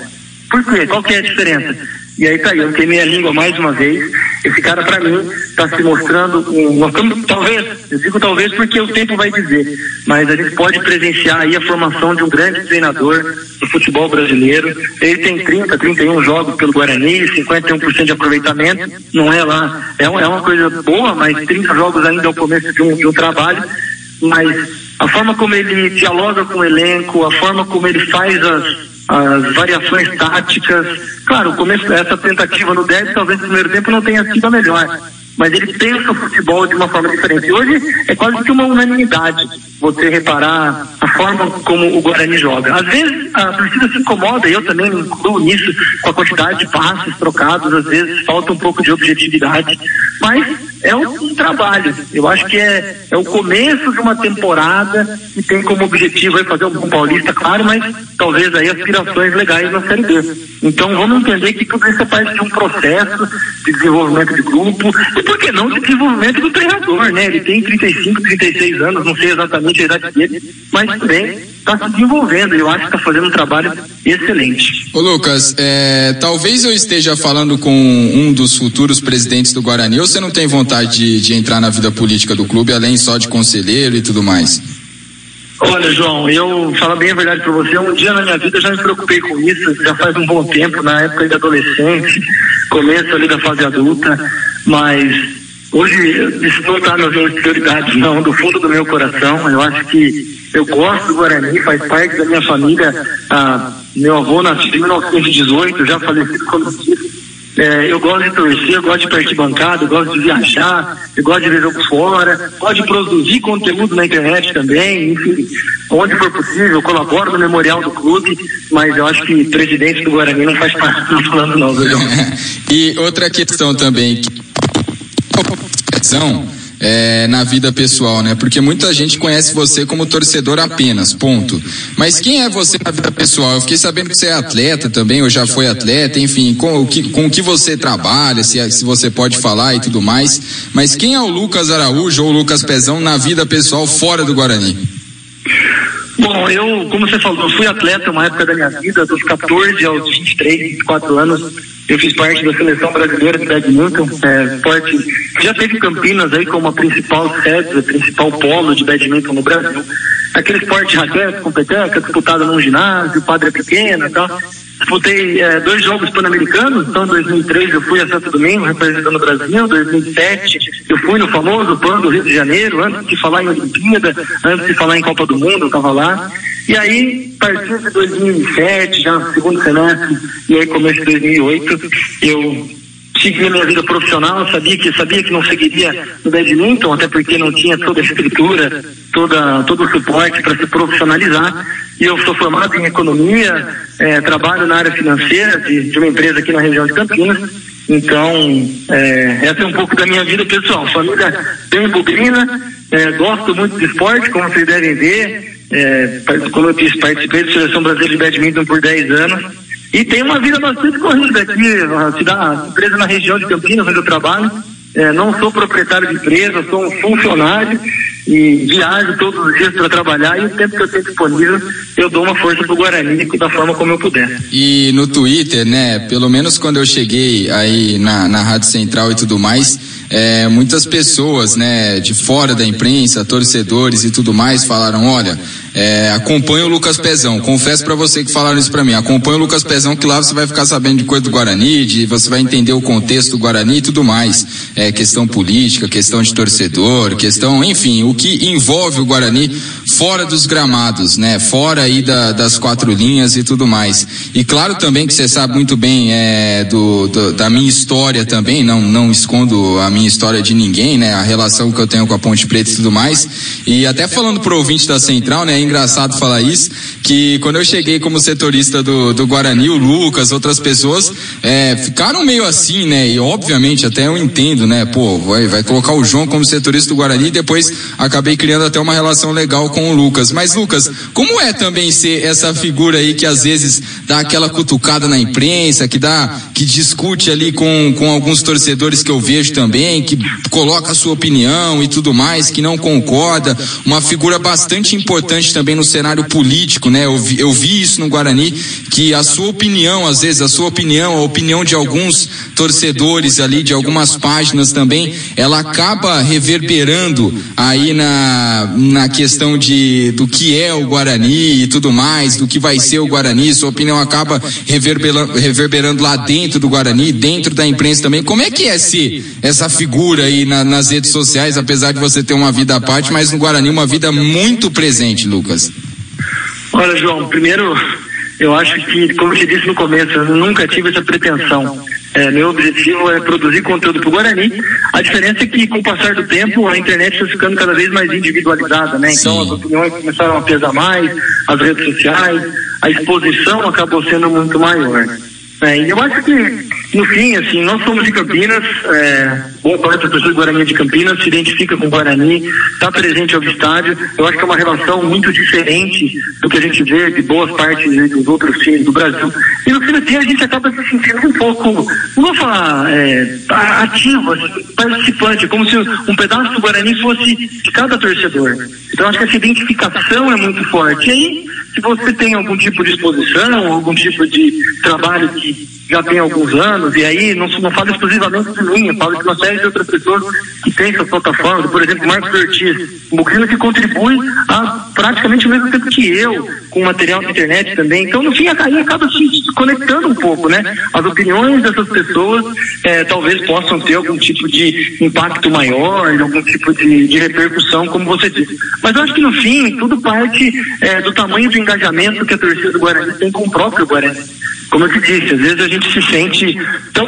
Por quê? Qual que é a diferença? E aí tá aí, eu queimei a língua mais uma vez. Esse cara, para mim, está se mostrando um, talvez, eu digo talvez porque o tempo vai dizer, mas a gente pode presenciar aí a formação de um grande treinador do futebol brasileiro. Ele tem 30, 31 jogos pelo Guarani, 51% de aproveitamento. Não é lá, é, é uma coisa boa, mas 30 jogos ainda é o começo de um, de um trabalho. Mas a forma como ele dialoga com o elenco, a forma como ele faz as as variações táticas. Claro, começo, essa tentativa no 10, talvez no primeiro tempo não tenha sido a melhor mas ele pensa o futebol de uma forma diferente. Hoje é quase que uma unanimidade você reparar a forma como o Guarani joga. Às vezes a torcida se incomoda, eu também me incluo nisso, com a quantidade de passes trocados, às vezes falta um pouco de objetividade, mas é um, um trabalho. Eu acho que é, é o começo de uma temporada que tem como objetivo fazer um paulista, claro, mas talvez aí aspirações legais na Série B. Então vamos entender que tudo isso é parte de um processo de desenvolvimento de grupo, e por que não de desenvolvimento do treinador, né? Ele tem 35, 36 anos, não sei exatamente a idade dele, mas também está se desenvolvendo eu acho que está fazendo um trabalho excelente. Ô Lucas, é, talvez eu esteja falando com um dos futuros presidentes do Guarani, ou você não tem vontade de, de entrar na vida política do clube, além só de conselheiro e tudo mais? Olha, João, eu falo bem a verdade para você. Um dia na minha vida eu já me preocupei com isso, já faz um bom tempo, na época de adolescente, começo ali da fase adulta, mas hoje isso não está nas minhas prioridades, não, do fundo do meu coração. Eu acho que eu gosto do Guarani, faz parte da minha família. Ah, meu avô nasceu em 1918, já falecido como é, eu gosto de torcer, eu gosto de partir bancada, eu gosto de viajar, eu gosto de ver jogo fora, gosto de produzir conteúdo na internet também, enfim, onde for possível, eu colaboro no memorial do clube, mas eu acho que presidente do Guarani não faz parte do plano não, viu? e outra questão também, que é, na vida pessoal, né? Porque muita gente conhece você como torcedor apenas, ponto. Mas quem é você na vida pessoal? Eu fiquei sabendo que você é atleta também, ou já foi atleta, enfim, com o que, com o que você trabalha, se, se você pode falar e tudo mais. Mas quem é o Lucas Araújo ou o Lucas Pezão na vida pessoal fora do Guarani? Bom, eu, como você falou, fui atleta uma época da minha vida, dos 14 aos 23, 24 anos eu fiz parte da seleção brasileira de badminton, é, esporte já teve Campinas aí como a principal sede, a principal polo de badminton no Brasil. Aquele esporte raquete, com peteca, disputado num ginásio, quadra pequena e tal. Disputei é, dois jogos pan-americanos, então em 2003 eu fui a Santo Domingo representando o Brasil, 2007 eu fui no famoso PAN do Rio de Janeiro, antes de falar em Olimpíada, antes de falar em Copa do Mundo, eu estava lá. E aí, a partir de 2007, já no segundo semestre, e aí começo de 2008, eu segui a minha vida profissional, sabia que sabia que não seguiria no badminton, até porque não tinha toda a estrutura, toda, todo o suporte para se profissionalizar. E eu sou formado em economia, é, trabalho na área financeira de, de, uma empresa aqui na região de Campinas. Então, é, essa é um pouco da minha vida pessoal. Família bem bugrina, é, gosto muito de esporte, como vocês devem ver. É, como eu disse, participei da Seleção Brasileira de Badminton por 10 anos. E tem uma vida bastante corrida aqui, a cidade, empresa na região de Campinas, onde eu trabalho. É, não sou proprietário de empresa, sou um funcionário e viajo todos os dias para trabalhar e o tempo que eu tenho disponível eu dou uma força pro Guarani da forma como eu puder. E no Twitter, né, pelo menos quando eu cheguei aí na, na Rádio Central e tudo mais, é, muitas pessoas, né, de fora da imprensa, torcedores e tudo mais, falaram, olha, é, acompanha o Lucas Pezão. Confesso para você que falaram isso para mim. Acompanha o Lucas Pezão que lá você vai ficar sabendo de coisa do Guarani, de, você vai entender o contexto do Guarani e tudo mais. É, questão política, questão de torcedor, questão, enfim, o que envolve o Guarani fora dos gramados, né? Fora aí da, das quatro linhas e tudo mais. E claro também que você sabe muito bem é, do, do, da minha história também, não, não escondo a minha história de ninguém, né? A relação que eu tenho com a Ponte Preta e tudo mais. E até falando pro ouvinte da Central, né? Engraçado falar isso, que quando eu cheguei como setorista do, do Guarani, o Lucas, outras pessoas, é, ficaram meio assim, né? E obviamente até eu entendo, né? Pô, vai, vai colocar o João como setorista do Guarani e depois acabei criando até uma relação legal com o Lucas. Mas, Lucas, como é também ser essa figura aí que às vezes dá aquela cutucada na imprensa, que dá, que discute ali com, com alguns torcedores que eu vejo também, que coloca a sua opinião e tudo mais, que não concorda, uma figura bastante importante também no cenário político, né? Eu vi, eu vi isso no Guarani, que a sua opinião, às vezes, a sua opinião, a opinião de alguns torcedores ali, de algumas páginas também, ela acaba reverberando aí na, na questão de, do que é o Guarani e tudo mais, do que vai ser o Guarani, sua opinião acaba reverberando, reverberando lá dentro do Guarani, dentro da imprensa também. Como é que é ser essa figura aí na, nas redes sociais, apesar de você ter uma vida à parte, mas no Guarani uma vida muito presente, Lucas? Olha, João, primeiro eu acho que, como te disse no começo, eu nunca tive essa pretensão. É, meu objetivo é produzir conteúdo para o Guarani. A diferença é que, com o passar do tempo, a internet está ficando cada vez mais individualizada, né? Então, as opiniões começaram a pesar mais, as redes sociais, a exposição acabou sendo muito maior. É, e eu acho que, no fim, assim, nós somos de Campinas, é, boa parte da pessoa do Guarani de Campinas se identifica com o Guarani, está presente ao estádio. Eu acho que é uma relação muito diferente do que a gente vê de boas partes dos outros times do Brasil. E no fim do dia a gente acaba se sentindo um pouco, não vou falar é, ativo, assim, participante, como se um pedaço do Guarani fosse de cada torcedor. Então acho que essa identificação é muito forte. E aí, se você tem algum tipo de exposição, algum tipo de trabalho que já tem alguns anos, e aí não, não falo exclusivamente de mim, eu falo de uma série de outras pessoas que têm suas plataformas, por exemplo, Marcos Ortiz, um bugrino que contribui a praticamente o mesmo tempo que eu, com material na internet também. Então, no fim, aí acaba se conectando um pouco, né? As opiniões dessas pessoas é, talvez possam ter algum tipo de impacto maior, algum tipo de, de repercussão, como você disse. Mas eu acho que no fim, tudo parte é, do tamanho do engajamento que a torcida do Guarani tem com o próprio Guarani. Como eu te disse, às vezes a gente se sente tão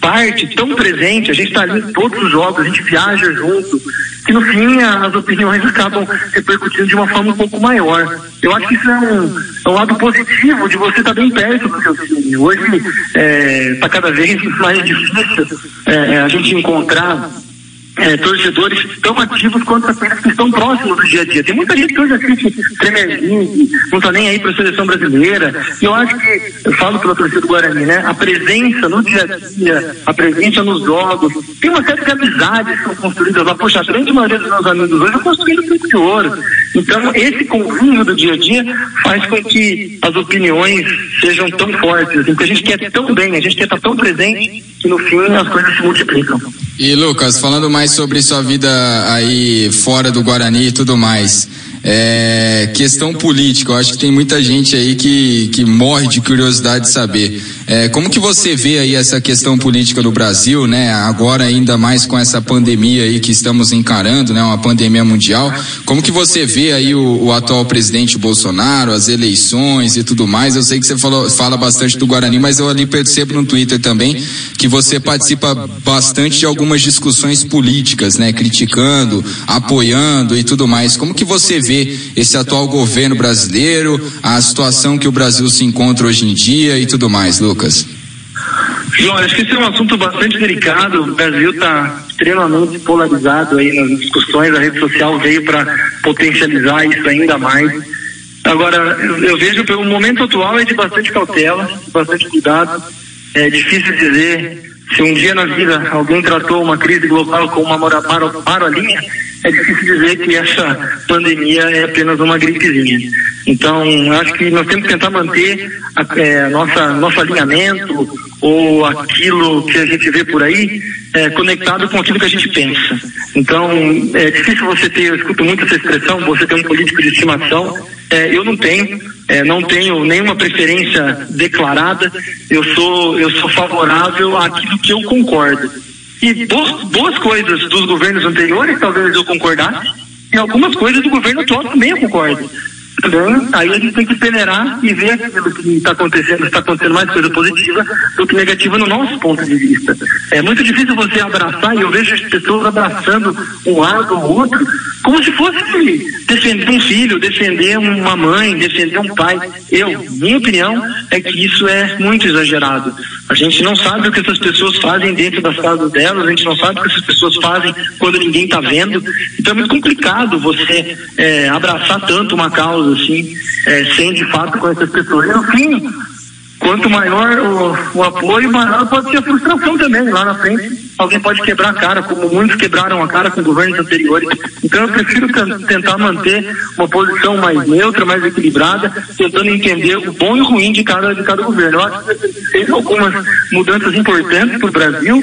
parte, tão presente, a gente está ali em todos os jogos, a gente viaja junto, que no fim as opiniões acabam repercutindo de uma forma um pouco maior. Eu acho que isso é um, é um lado positivo de você estar tá bem perto do seu time. Hoje está é, tá cada vez mais difícil é, a gente encontrar é, torcedores tão ativos quanto aqueles que estão próximos do dia a dia. Tem muita gente que hoje assiste Premier não está nem aí para a seleção brasileira. E eu acho que, eu falo pela torcida do Guarani, né? A presença no dia a dia, a presença nos jogos, tem uma série de amizades que são construídas lá. Poxa, a grande maioria dos meus amigos hoje eu construí no Pico de Ouro. Então, esse convívio do dia a dia faz com que as opiniões sejam tão fortes, assim, porque a gente quer tão bem, a gente quer estar tão presente que no fim as coisas se multiplicam. E Lucas, falando mais sobre sua vida aí fora do Guarani e tudo mais. É, questão política, eu acho que tem muita gente aí que, que morre de curiosidade de saber. É, como que você vê aí essa questão política no Brasil, né? Agora ainda mais com essa pandemia aí que estamos encarando, né? Uma pandemia mundial. Como que você vê aí o, o atual presidente Bolsonaro, as eleições e tudo mais? Eu sei que você falou, fala bastante do Guarani, mas eu ali percebo no Twitter também que você participa bastante de algumas discussões políticas, né? Criticando, apoiando e tudo mais. Como que você vê vê esse atual governo brasileiro, a situação que o Brasil se encontra hoje em dia e tudo mais, Lucas? João, acho que esse é um assunto bastante delicado. O Brasil está extremamente polarizado aí nas discussões. A rede social veio para potencializar isso ainda mais. Agora, eu vejo pelo momento atual é de bastante cautela, bastante cuidado. É difícil dizer se um dia na vida alguém tratou uma crise global com uma parolinha, é difícil dizer que essa pandemia é apenas uma gripezinha. Então, acho que nós temos que tentar manter a, é, nossa, nosso alinhamento, ou aquilo que a gente vê por aí é, conectado com aquilo que a gente pensa. Então, é difícil você ter, eu escuto muito essa expressão, você ter um político de estimação. É, eu não tenho, é, não tenho nenhuma preferência declarada. Eu sou, eu sou favorável àquilo que eu concordo. E boas, boas coisas dos governos anteriores, talvez eu concordasse, e algumas coisas do governo atual também eu concordo. Aí a gente tem que peneirar e ver aquilo que está acontecendo, está acontecendo mais coisa positiva do que negativa no nosso ponto de vista. É muito difícil você abraçar, e eu vejo as pessoas abraçando um lado ou outro, como se fosse defender um filho, defender uma mãe, defender um pai. Eu, minha opinião é que isso é muito exagerado. A gente não sabe o que essas pessoas fazem dentro das casas delas, a gente não sabe o que essas pessoas fazem quando ninguém está vendo. Então é muito complicado você é, abraçar tanto uma causa assim, é, sem de fato com essas pessoas. E no fim, quanto maior o, o, apoio, maior pode ser a frustração também lá na frente. Alguém pode quebrar a cara, como muitos quebraram a cara com governos anteriores. Então eu prefiro tentar manter uma posição mais neutra, mais equilibrada, tentando entender o bom e o ruim de cada, de cada governo. Eu acho que tem algumas mudanças importantes para o Brasil,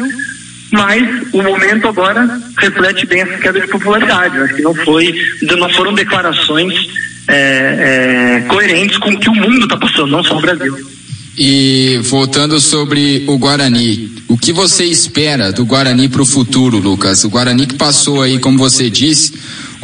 mas o momento agora reflete bem essa queda de popularidade. Acho que não foi, não foram declarações é, é, coerentes com o que o mundo está passando, não só o Brasil. E voltando sobre o Guarani, o que você espera do Guarani para o futuro, Lucas? O Guarani que passou aí, como você disse,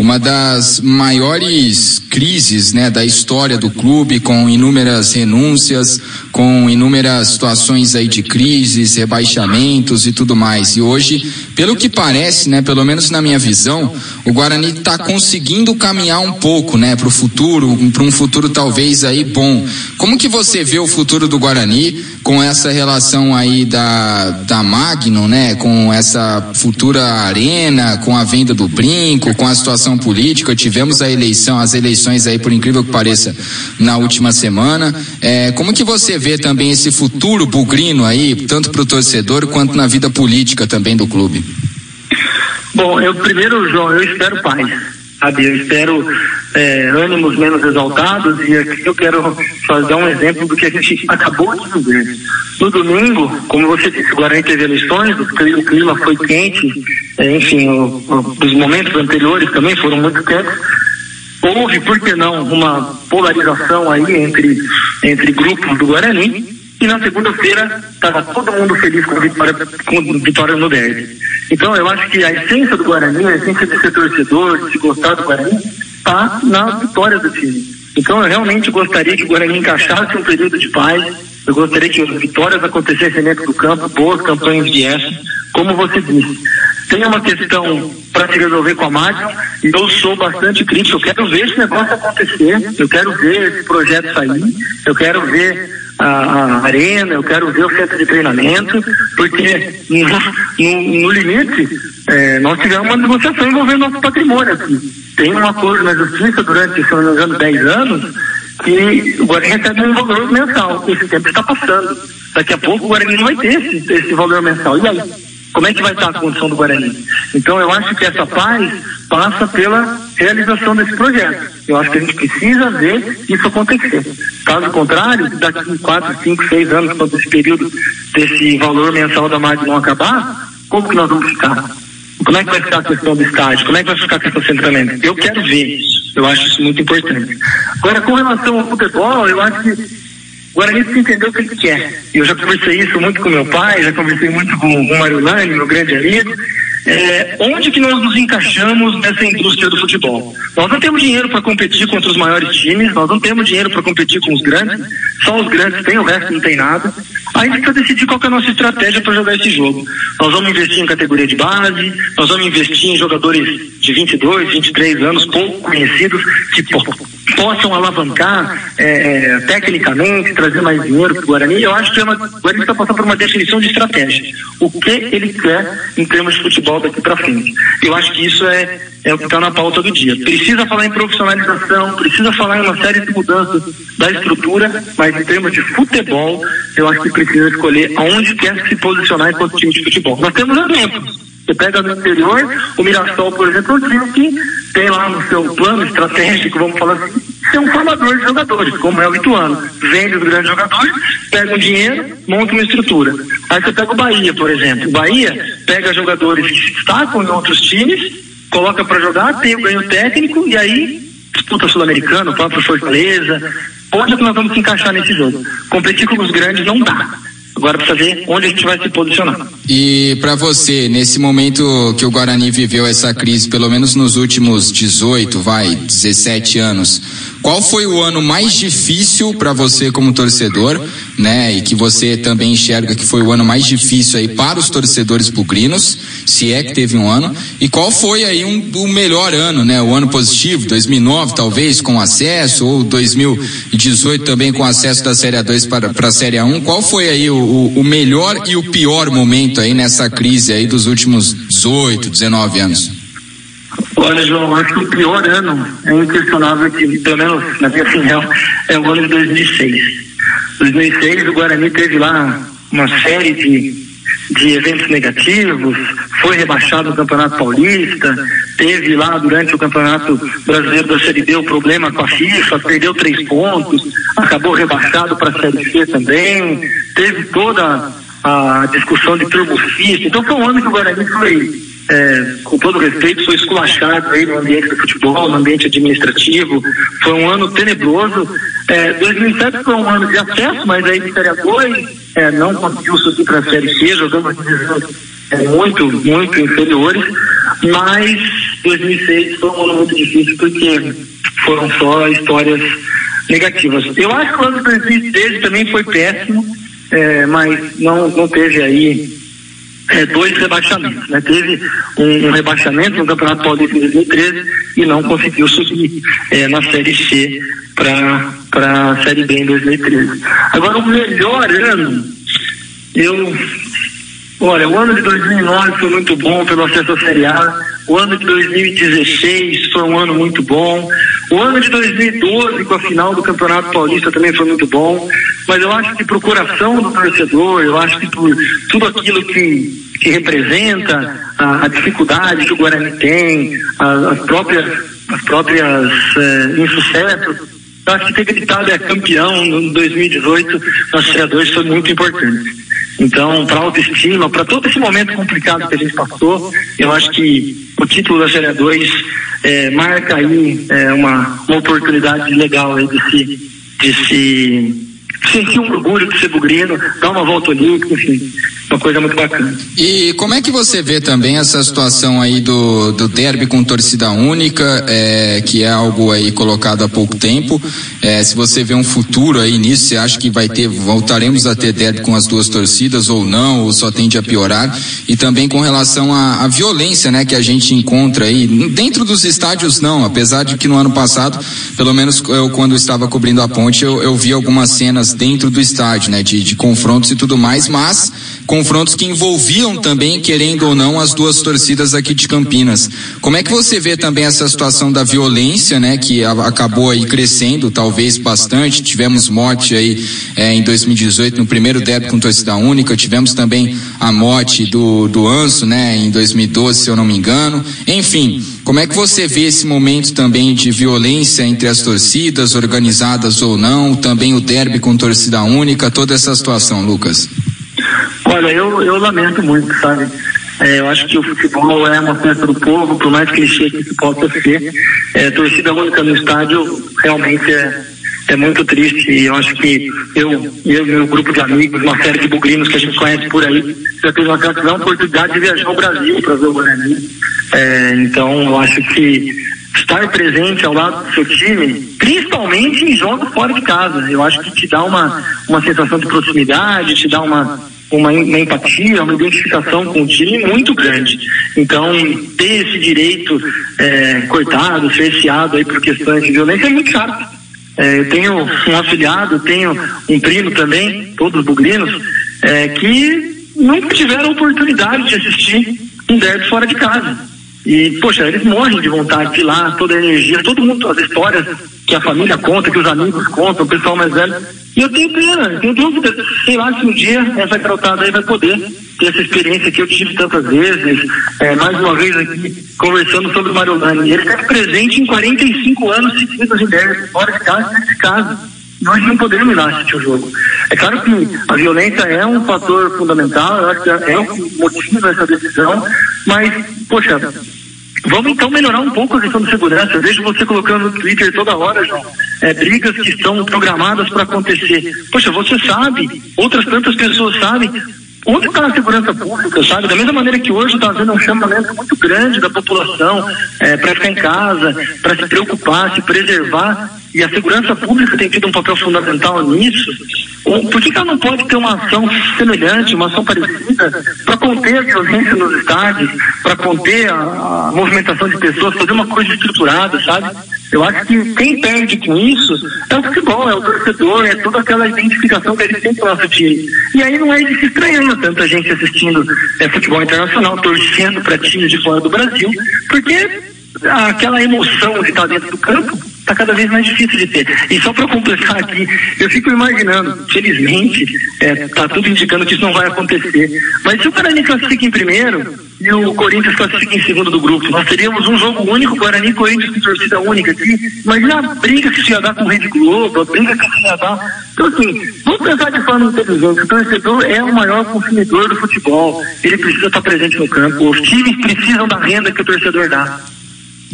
uma das maiores crises né, da história do clube, com inúmeras renúncias, com inúmeras situações aí de crises, rebaixamentos e tudo mais. E hoje, pelo que parece, né, pelo menos na minha visão, o Guarani está conseguindo caminhar um pouco né, para o futuro, para um futuro talvez aí bom. Como que você vê o futuro do Guarani com essa relação aí da, da Magnum, né, com essa futura arena, com a venda do brinco, com a situação política? Tivemos a eleição, as eleições aí, por incrível que pareça, na última semana. É, como que você vê também esse futuro bugrino aí, tanto para o torcedor quanto na vida política também do clube? Bom, eu primeiro, João, eu espero paz. Sabe, eu espero é, ânimos menos exaltados e aqui eu quero fazer um exemplo do que a gente acabou de viver. No domingo, como você disse, o Guarani teve eleições, o clima foi quente, é, enfim, o, o, os momentos anteriores também foram muito quentes. Houve, por que não, uma polarização aí entre, entre grupos do Guarani. E na segunda-feira estava todo mundo feliz com vitória, com vitória no derby. Então eu acho que a essência do Guarani, a essência de ser torcedor, de se gostar do Guarani, está na vitória do time. Então eu realmente gostaria que o Guarani encaixasse um período de paz. Eu gostaria que as vitórias acontecessem dentro do campo, boas campanhas viessem, como você disse. Tem uma questão para se resolver com a máquina e eu sou bastante crítico. Eu quero ver esse negócio acontecer, eu quero ver esse projeto sair, eu quero ver a, a, arena, eu quero ver o centro de treinamento, porque no, no, limite é, nós tivemos uma negociação envolvendo nosso patrimônio aqui. Tem um acordo na justiça durante, se não me engano, 10 anos, que o Guarani recebe um valor mensal. Esse tempo está passando. Daqui a pouco o Guarani não vai ter esse, esse valor mensal. E aí? Como é que vai estar a condição do Guarani? Então eu acho que essa paz passa pela realização desse projeto. Eu acho que a gente precisa ver isso acontecer. Caso contrário, daqui 4, 5, 6 anos, quando esse período desse valor mensal da MAD não acabar, como que nós vamos ficar? Como é que vai ficar a questão do estádio? Como é que vai ficar a questão do centramento? Eu quero ver isso. Eu acho isso muito importante. Agora, com relação ao futebol, eu acho que o Guarani precisa entender o que ele quer. Eu já conversei isso muito com meu pai, já conversei muito com o Mário Lani, meu grande amigo. É, onde que nós nos encaixamos nessa indústria do futebol? Nós não temos dinheiro para competir contra os maiores times, nós não temos dinheiro para competir com os grandes, só os grandes têm, o resto não tem nada. Aí precisa decidir qual é a nossa estratégia para jogar esse jogo. Nós vamos investir em categoria de base, nós vamos investir em jogadores de 22, 23 anos, pouco conhecidos, que po possam alavancar é, é, tecnicamente, trazer mais dinheiro para o Guarani. Eu acho que é uma, o Guarani está passando por uma definição de estratégia. O que ele quer em termos de futebol daqui para frente. Eu acho que isso é, é o que está na pauta do dia. Precisa falar em profissionalização, precisa falar em uma série de mudanças da estrutura, mas em termos de futebol, eu acho que precisa escolher aonde quer se posicionar enquanto time de futebol. Nós temos exemplos. Você pega no interior, o Mirassol, por exemplo, é um time que tem lá no seu plano estratégico, vamos falar assim, ser um formador de jogadores, como é o Ituano. Vende os grandes jogadores, pega um dinheiro, monta uma estrutura. Aí você pega o Bahia, por exemplo. O Bahia pega jogadores que se destacam em outros times, coloca para jogar, tem o ganho técnico e aí disputa sul-americano, o próprio Fortaleza. Onde é que nós vamos se encaixar nesse jogo? Competir com os grandes não dá. Agora precisa ver onde a gente vai se posicionar. E para você, nesse momento que o Guarani viveu essa crise, pelo menos nos últimos 18, vai, 17 anos, qual foi o ano mais difícil para você como torcedor, né? E que você também enxerga que foi o ano mais difícil aí para os torcedores bugrinos, se é que teve um ano. E qual foi aí um, o melhor ano, né? O ano positivo, 2009 talvez com acesso ou 2018 também com acesso da Série A2 para para a Série A1. Qual foi aí o, o, o melhor e o pior momento aí nessa crise aí dos últimos 18, 19 anos? Olha, João, acho que o pior ano é inquestionável que, pelo menos na minha opinião, é o ano de 2006. 2006, o Guarani teve lá uma série de, de eventos negativos, foi rebaixado no Campeonato Paulista, teve lá durante o Campeonato Brasileiro da Série B o problema com a FIFA, perdeu três pontos, acabou rebaixado para a Série C também, teve toda a discussão de turbofista. Então foi um ano que o Guarani foi é, com todo respeito, foi esculachado aí no ambiente do futebol, no ambiente administrativo. Foi um ano tenebroso. É, 2007 foi um ano de acesso, mas aí Série 2 é, não conseguiu subir para a Série C, jogando é, muito, muito inferiores. Mas 2006 foi um ano muito difícil porque foram só histórias negativas. Eu acho que o ano de 2013 também foi péssimo, é, mas não, não teve aí é, dois rebaixamentos. Né? Teve um, um, rebaixamento no Campeonato Paulista em 2013 e não conseguiu subir é, na Série C para a Série B em 2013. Agora, o melhor ano, eu. Olha, o ano de 2009 foi muito bom pelo acesso à Série A. O ano de 2016 foi um ano muito bom. O ano de 2012, com a final do Campeonato Paulista, também foi muito bom. Mas eu acho que por coração do torcedor, eu acho que por tudo aquilo que, que representa a, a dificuldade que o Guarani tem, a, as próprias, as próprias eh, insucessos, eu acho que ter gritado é campeão no 2018 na Série 2 foi muito importante. Então, para autoestima, para todo esse momento complicado que a gente passou, eu acho que o título da Série 2 é, marca aí é, uma, uma oportunidade legal aí de se, de se sentir um orgulho de ser bugrino, dar uma volta olímpica, enfim, uma coisa muito bacana. E como é que você vê também essa situação aí do, do derby com torcida única, é, que é algo aí colocado há pouco tempo, é, se você vê um futuro aí nisso, você acha que vai ter, voltaremos a ter derby com as duas torcidas ou não, ou só tende a piorar, e também com relação à, violência, né, que a gente encontra aí, dentro dos estádios não, apesar de que no ano passado, pelo menos eu quando estava cobrindo a ponte, eu, eu vi algumas cenas dentro do estádio, né, de, de confrontos e tudo mais, mas confrontos que envolviam também, querendo ou não, as duas torcidas aqui de Campinas. Como é que você vê também essa situação da violência, né, que acabou aí crescendo, talvez bastante? Tivemos morte aí é, em 2018 no primeiro derby com torcida única, tivemos também a morte do, do Anso, né, em 2012, se eu não me engano. Enfim, como é que você vê esse momento também de violência entre as torcidas, organizadas ou não, também o derby com torcida única, toda essa situação, Lucas? Olha, eu, eu lamento muito, sabe? É, eu acho que o futebol é uma festa do povo, por mais clichê que isso possa ser. É, torcida única no estádio realmente é, é muito triste. E eu acho que eu, e meu grupo de amigos, uma série de bugrinos que a gente conhece por aí, já teve uma, uma oportunidade de viajar ao Brasil para ver o Guarani. É, então, eu acho que estar presente ao lado do seu time, principalmente em jogos fora de casa, eu acho que te dá uma, uma sensação de proximidade, te dá uma, uma, uma empatia, uma identificação com o time muito grande. Então, ter esse direito é, cortado, cerceado aí por questões de violência é muito chato. É, eu tenho um afiliado, tenho um primo também, todos bugrinos, é, que nunca tiveram oportunidade de assistir um derby fora de casa. E, poxa, eles morrem de vontade de ir lá, toda a energia, todo mundo, as histórias que a família conta, que os amigos contam, o pessoal mais velho. E eu tenho pena, tenho dúvida, sei lá se um dia essa garotada aí vai poder ter essa experiência que eu tive tantas vezes, é, mais uma vez aqui, conversando sobre o Mariolani. Ele está presente em 45 anos seguidos em derby, fora de casa casa. Nós não podemos ir lá assistir o jogo. É claro que a violência é um fator fundamental, eu acho que é o que motiva essa decisão, mas, poxa, Vamos então melhorar um pouco a questão de segurança. Eu vejo você colocando no Twitter toda hora, João, é, brigas que estão programadas para acontecer. Poxa, você sabe, outras tantas pessoas sabem. Onde está a segurança pública, sabe? Da mesma maneira que hoje está havendo um chamamento muito grande da população é, para ficar em casa, para se preocupar, se preservar, e a segurança pública tem tido um papel fundamental nisso, por que, que ela não pode ter uma ação semelhante, uma ação parecida, para conter a violência nos estádios, para conter a, a, movimentação de pessoas, fazer uma coisa estruturada, sabe? Eu acho que quem perde com isso é o futebol, é o torcedor, é toda aquela identificação que ele tem com o nosso time. E aí não é de se estranhar tanta gente assistindo é, futebol internacional, torcendo para times de fora do Brasil, porque aquela emoção de estar dentro do campo está cada vez mais difícil de ter. E só para completar aqui, eu fico imaginando, felizmente, é, tá tudo indicando que isso não vai acontecer. Mas se o Guarani classifica em primeiro e o Corinthians classifica em segundo do grupo, nós teríamos um jogo único, Guarani e Corinthians com torcida única aqui. Imagina a briga que se ia dar com o Rede Globo, a briga que se ia dar. Então, assim, vamos pensar de forma inteligente. O torcedor é o maior consumidor do futebol. Ele precisa estar presente no campo. Os times precisam da renda que o torcedor dá.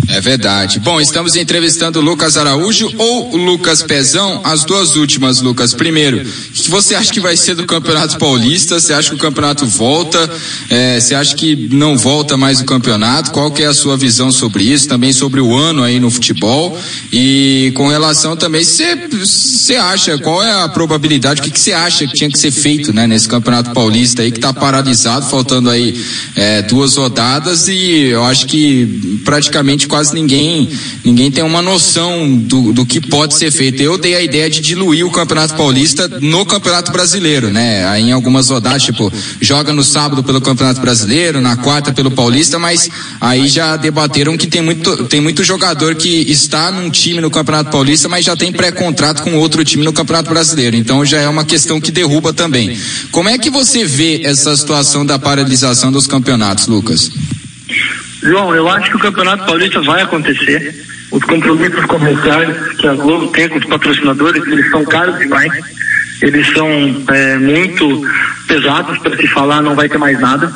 É verdade. Bom, estamos entrevistando Lucas Araújo ou Lucas Pezão, as duas últimas, Lucas. Primeiro, o que você acha que vai ser do Campeonato Paulista? Você acha que o campeonato volta? É, você acha que não volta mais o campeonato? Qual que é a sua visão sobre isso? Também sobre o ano aí no futebol? E com relação também, você acha, qual é a probabilidade, o que você acha que tinha que ser feito né, nesse Campeonato Paulista aí que está paralisado, faltando aí é, duas rodadas e eu acho que praticamente quase ninguém ninguém tem uma noção do, do que pode ser feito. Eu dei a ideia de diluir o Campeonato Paulista no Campeonato Brasileiro, né? Aí em algumas rodadas, tipo, joga no sábado pelo Campeonato Brasileiro, na quarta pelo Paulista, mas aí já debateram que tem muito, tem muito jogador que está num time no Campeonato Paulista, mas já tem pré-contrato com outro time no Campeonato Brasileiro. Então já é uma questão que derruba também. Como é que você vê essa situação da paralisação dos campeonatos, Lucas? João, eu acho que o Campeonato Paulista vai acontecer. Os compromissos comerciais que a Globo tem com os patrocinadores, eles são caros demais. Eles são é, muito pesados para se falar, não vai ter mais nada.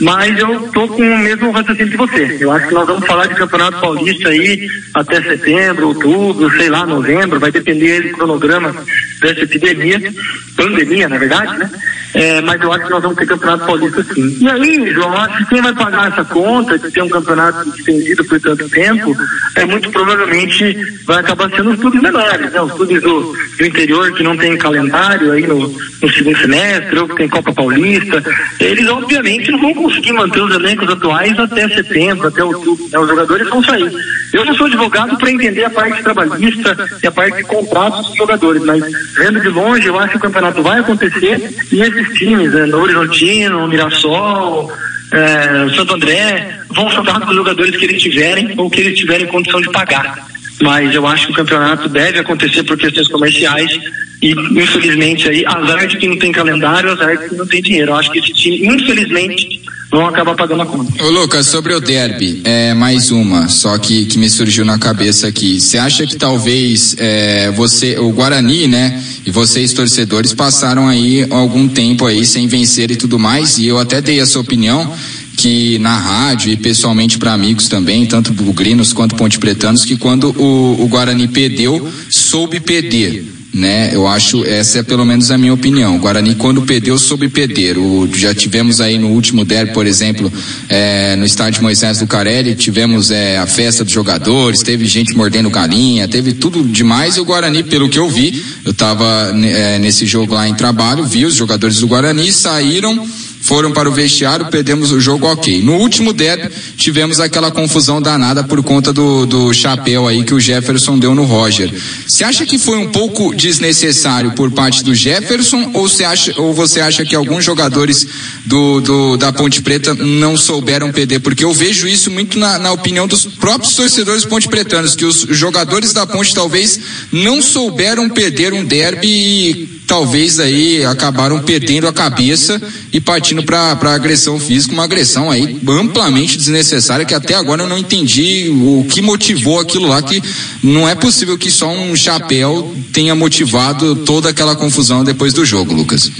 Mas eu estou com o mesmo raciocínio que você. Eu acho que nós vamos falar de Campeonato Paulista aí até setembro, outubro, sei lá, novembro, vai depender do cronograma dessa epidemia, pandemia, na verdade, né? É, mas eu acho que nós vamos ter campeonato paulista sim. E aí, João, acho que quem vai pagar essa conta de ter um campeonato estendido por tanto tempo, é muito provavelmente vai acabar sendo os clubes menores, né? Os clubes do, do interior que não tem calendário aí no, no segundo semestre, ou que tem Copa Paulista, eles obviamente não vão conseguir manter os elencos atuais até setembro, até outubro. Né? Os jogadores vão sair. Eu não sou advogado para entender a parte trabalhista e a parte de contratos dos jogadores, mas vendo de longe, eu acho que o campeonato vai acontecer e esses times, né, no Horizontino, Mirassol, é, Santo André, vão jogar com os jogadores que eles tiverem ou que eles tiverem condição de pagar. Mas eu acho que o campeonato deve acontecer por questões comerciais e, infelizmente, aí, azar de quem não tem calendário, azar de quem não tem dinheiro. Eu acho que esse time, infelizmente, vão acabar pagando a conta. Ô Lucas, sobre o derby, é mais uma, só que, que me surgiu na cabeça aqui. Você acha que talvez é, você, o Guarani, né, e vocês torcedores passaram aí algum tempo aí sem vencer e tudo mais, e eu até dei essa opinião que na rádio e pessoalmente para amigos também, tanto bugrinos quanto ponte pretanos, que quando o, o Guarani perdeu, soube perder né? Eu acho, essa é pelo menos a minha opinião. O Guarani, quando perdeu, soube perder. O, já tivemos aí no último derby, por exemplo, é, no estádio Moisés do Carelli, tivemos é, a festa dos jogadores, teve gente mordendo galinha, teve tudo demais. E o Guarani, pelo que eu vi, eu estava é, nesse jogo lá em trabalho, vi os jogadores do Guarani saíram foram para o vestiário, perdemos o jogo, ok. No último derby, tivemos aquela confusão danada por conta do, do chapéu aí que o Jefferson deu no Roger. Você acha que foi um pouco desnecessário por parte do Jefferson ou você acha, ou você acha que alguns jogadores do, do da Ponte Preta não souberam perder? Porque eu vejo isso muito na, na opinião dos próprios torcedores ponte pretanos, que os jogadores da Ponte talvez não souberam perder um derby talvez aí acabaram perdendo a cabeça e partindo para agressão física, uma agressão aí amplamente desnecessária que até agora eu não entendi o que motivou aquilo lá que não é possível que só um chapéu tenha motivado toda aquela confusão depois do jogo, Lucas.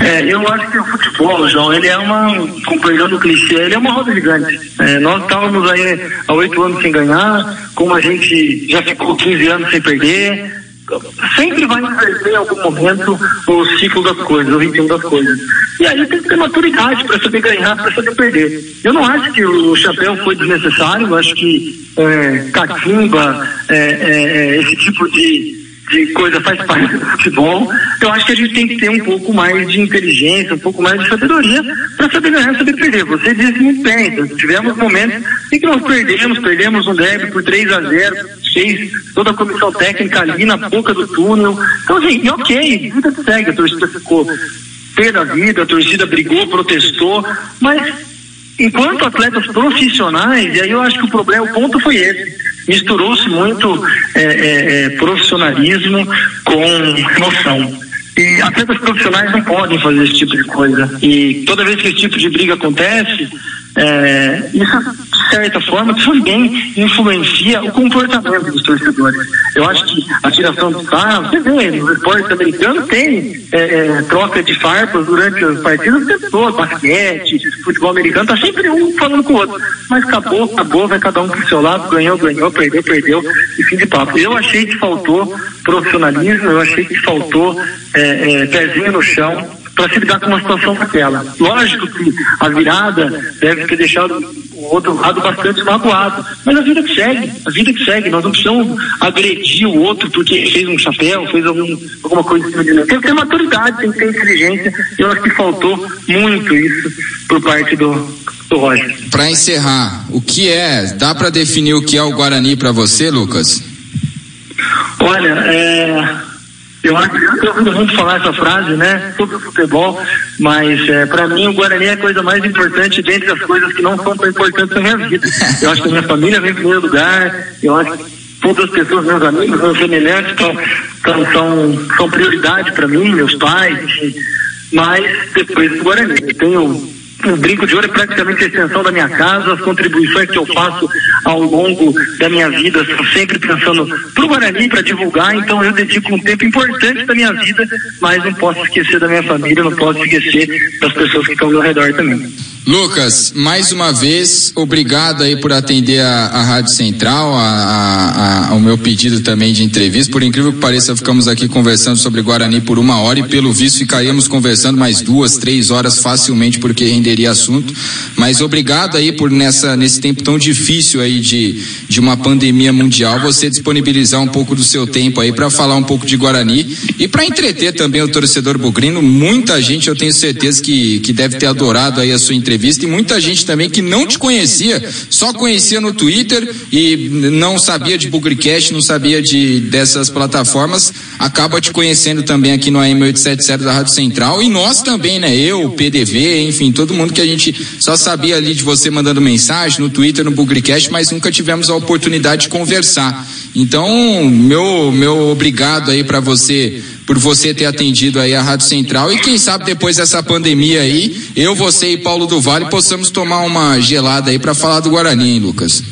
É, eu acho que o futebol, João, ele é uma, compreendendo o clichê, ele é uma roda gigante. É, nós estávamos aí há oito anos sem ganhar, como a gente já ficou 15 anos sem perder, sempre vai inverter em algum momento o ciclo das coisas, o ritmo das coisas. E aí tem que ter maturidade para saber ganhar, para saber perder. Eu não acho que o chapéu foi desnecessário, eu acho que é, catimba, é, é, é esse tipo de de coisa faz parte do futebol. Eu acho que a gente tem que ter um pouco mais de inteligência, um pouco mais de sabedoria para saber ganhar, saber perder. Você disse muito bem, tivemos momentos em que nós perdemos, perdemos um derby por 3 a 0 fez toda a comissão técnica ali na boca do túnel. Então, assim, ok, vida segue, a torcida ficou pé da vida, a torcida brigou, protestou, mas enquanto atletas profissionais, e aí eu acho que o problema, o ponto foi esse misturou-se muito é, é, é, profissionalismo com emoção. E atletas profissionais não podem fazer esse tipo de coisa. E toda vez que esse tipo de briga acontece, é, isso de certa forma, também influencia o comportamento dos torcedores. Eu acho que a tiração de sarro, você vê, no esporte americano tem é, é, troca de farpas durante as partidas, todo, basquete, futebol americano, tá sempre um falando com o outro. Mas acabou, acabou, vai cada um pro seu lado, ganhou, ganhou, perdeu, perdeu, e fim de papo. Eu achei que faltou profissionalismo, eu achei que faltou é, é, pezinho no chão, para se lidar com uma situação daquela. Lógico que a virada deve ter deixado o outro lado bastante magoado, mas a vida que segue, a vida que segue, nós não precisamos agredir o outro porque fez um chapéu, fez algum, alguma coisa em cima de nós. Tem que ter maturidade, tem que ter inteligência, e eu acho que faltou muito isso por parte do, do Roger. Para encerrar, o que é, dá para definir o que é o Guarani para você, Lucas? Olha, é eu acho que ouvido muito falar essa frase, né, sobre o futebol, mas é, para mim o Guarani é a coisa mais importante dentre as coisas que não são tão importantes na minha vida. Eu acho que a minha família vem em primeiro lugar, eu acho que todas as pessoas, meus amigos, meus semelhantes, são, são, são, são prioridade para mim, meus pais. Mas depois do Guarani, eu tenho o Brinco de Ouro é praticamente a extensão da minha casa, as contribuições que eu faço ao longo da minha vida são sempre pensando para o Guarani, para divulgar, então eu dedico um tempo importante da minha vida, mas não posso esquecer da minha família, não posso esquecer das pessoas que estão ao meu redor também. Lucas, mais uma vez, obrigado aí por atender a, a Rádio Central, a, a, ao meu pedido também de entrevista. Por incrível que pareça, ficamos aqui conversando sobre Guarani por uma hora e pelo visto ficaríamos conversando mais duas, três horas facilmente porque renderia assunto. Mas obrigado aí por nessa, nesse tempo tão difícil aí de, de uma pandemia mundial, você disponibilizar um pouco do seu tempo aí para falar um pouco de Guarani e para entreter também o torcedor bugrino. Muita gente, eu tenho certeza que, que deve ter adorado aí a sua entrevista entrevista e muita gente também que não te conhecia, só conhecia no Twitter e não sabia de Bugrecast, não sabia de dessas plataformas, acaba te conhecendo também aqui no AM 877 da Rádio Central e nós também, né? Eu, PDV, enfim, todo mundo que a gente só sabia ali de você mandando mensagem no Twitter, no Bugrecast, mas nunca tivemos a oportunidade de conversar. Então, meu meu obrigado aí para você por você ter atendido aí a Rádio Central e quem sabe depois dessa pandemia aí, eu, você e Paulo do Vale possamos tomar uma gelada aí para falar do Guarani, hein, Lucas?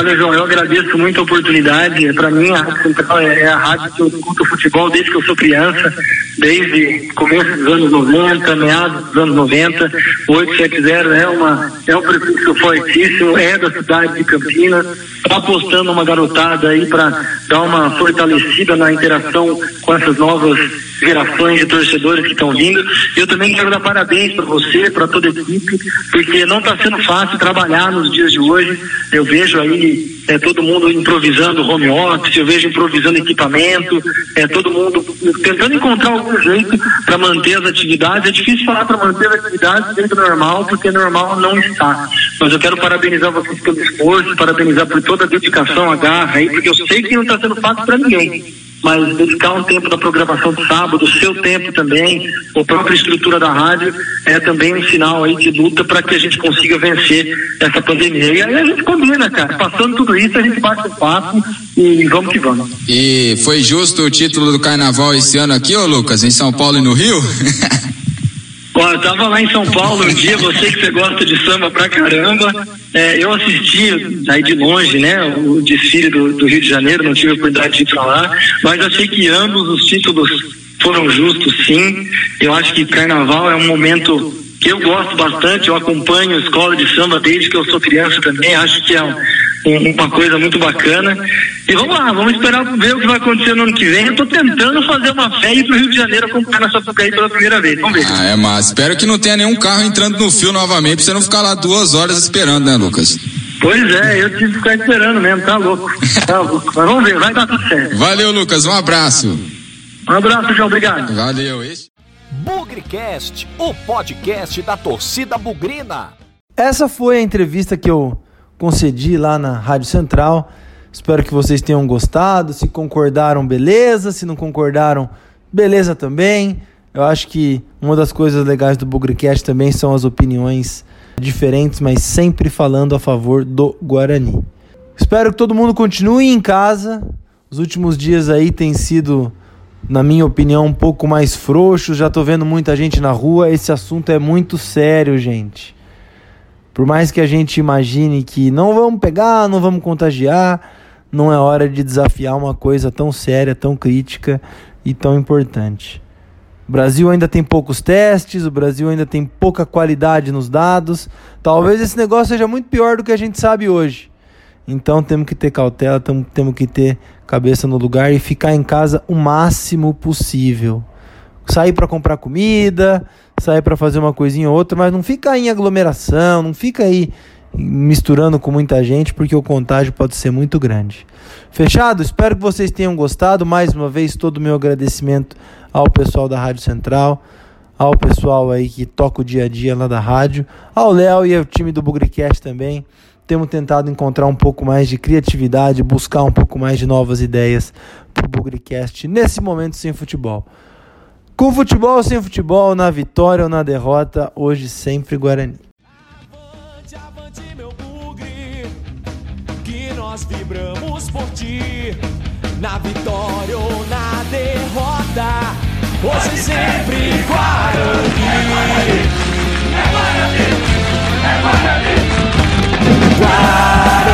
Olha, João, eu agradeço muito a oportunidade. Para mim, a Rádio Central é, é a rádio que eu escuto futebol desde que eu sou criança, desde começo dos anos 90, meados dos anos 90. O 870 é, uma, é um prefixo fortíssimo, é da cidade de Campinas. Está apostando uma garotada aí para dar uma fortalecida na interação com essas novas gerações de torcedores que estão vindo. Eu também quero dar parabéns para você, para toda a equipe, porque não está sendo fácil trabalhar nos dias de hoje. Eu vejo aí é, todo mundo improvisando home office, eu vejo improvisando equipamento, é, todo mundo tentando encontrar algum jeito para manter as atividades. É difícil falar para manter as atividades dentro do normal, porque normal não está. Mas eu quero parabenizar vocês pelo esforço, parabenizar por toda a dedicação, a garra aí, porque eu sei que não está sendo fácil para ninguém. Mas dedicar um tempo da programação de sábado, o seu tempo também, a própria estrutura da rádio, é também um sinal aí de luta para que a gente consiga vencer essa pandemia. E aí a gente combina, cara. Passando tudo isso, a gente bate o papo e vamos que vamos. E foi justo o título do carnaval esse ano aqui, ô Lucas, em São Paulo e no Rio? Ó, eu tava lá em São Paulo um dia, você que você gosta de samba pra caramba. É, eu assisti aí de longe, né, o desfile do, do, Rio de Janeiro, não tive a oportunidade de ir pra lá, mas achei que ambos os títulos foram justos, sim. Eu acho que carnaval é um momento eu gosto bastante, eu acompanho a escola de samba desde que eu sou criança também, acho que é um, um, uma coisa muito bacana. E vamos lá, vamos esperar ver o que vai acontecer no ano que vem. Eu estou tentando fazer uma fé e ir pro Rio de Janeiro acompanhar essa Sapucaí pela primeira vez. Vamos ver. Ah, é massa. Espero que não tenha nenhum carro entrando no fio novamente, pra você não ficar lá duas horas esperando, né, Lucas? Pois é, eu tive que ficar esperando mesmo, tá louco. Tá louco. Mas vamos ver, vai dar tudo certo. Valeu, Lucas, um abraço. Um abraço, João, obrigado. Valeu. Esse... Bugrecast, o podcast da torcida bugrina. Essa foi a entrevista que eu concedi lá na Rádio Central. Espero que vocês tenham gostado. Se concordaram, beleza. Se não concordaram, beleza também. Eu acho que uma das coisas legais do Bugrecast também são as opiniões diferentes, mas sempre falando a favor do Guarani. Espero que todo mundo continue em casa. Os últimos dias aí têm sido na minha opinião, um pouco mais frouxos. Já tô vendo muita gente na rua. Esse assunto é muito sério, gente. Por mais que a gente imagine que não vamos pegar, não vamos contagiar, não é hora de desafiar uma coisa tão séria, tão crítica e tão importante. O Brasil ainda tem poucos testes, o Brasil ainda tem pouca qualidade nos dados. Talvez esse negócio seja muito pior do que a gente sabe hoje. Então temos que ter cautela, temos que ter cabeça no lugar e ficar em casa o máximo possível. Sair para comprar comida, sair para fazer uma coisinha ou outra, mas não fica aí em aglomeração, não fica aí misturando com muita gente, porque o contágio pode ser muito grande. Fechado? Espero que vocês tenham gostado. Mais uma vez, todo o meu agradecimento ao pessoal da Rádio Central, ao pessoal aí que toca o dia a dia lá da rádio, ao Léo e ao time do Bugricast também temos tentado encontrar um pouco mais de criatividade, buscar um pouco mais de novas ideias para o Bugrecast nesse momento sem futebol. Com futebol ou sem futebol, na vitória ou na derrota, hoje sempre Guarani. Avante, avante, meu bugre, que nós vibramos por ti, na vitória ou na derrota, hoje sempre Guarani. É Guarani, é Guarani, é Guarani. wide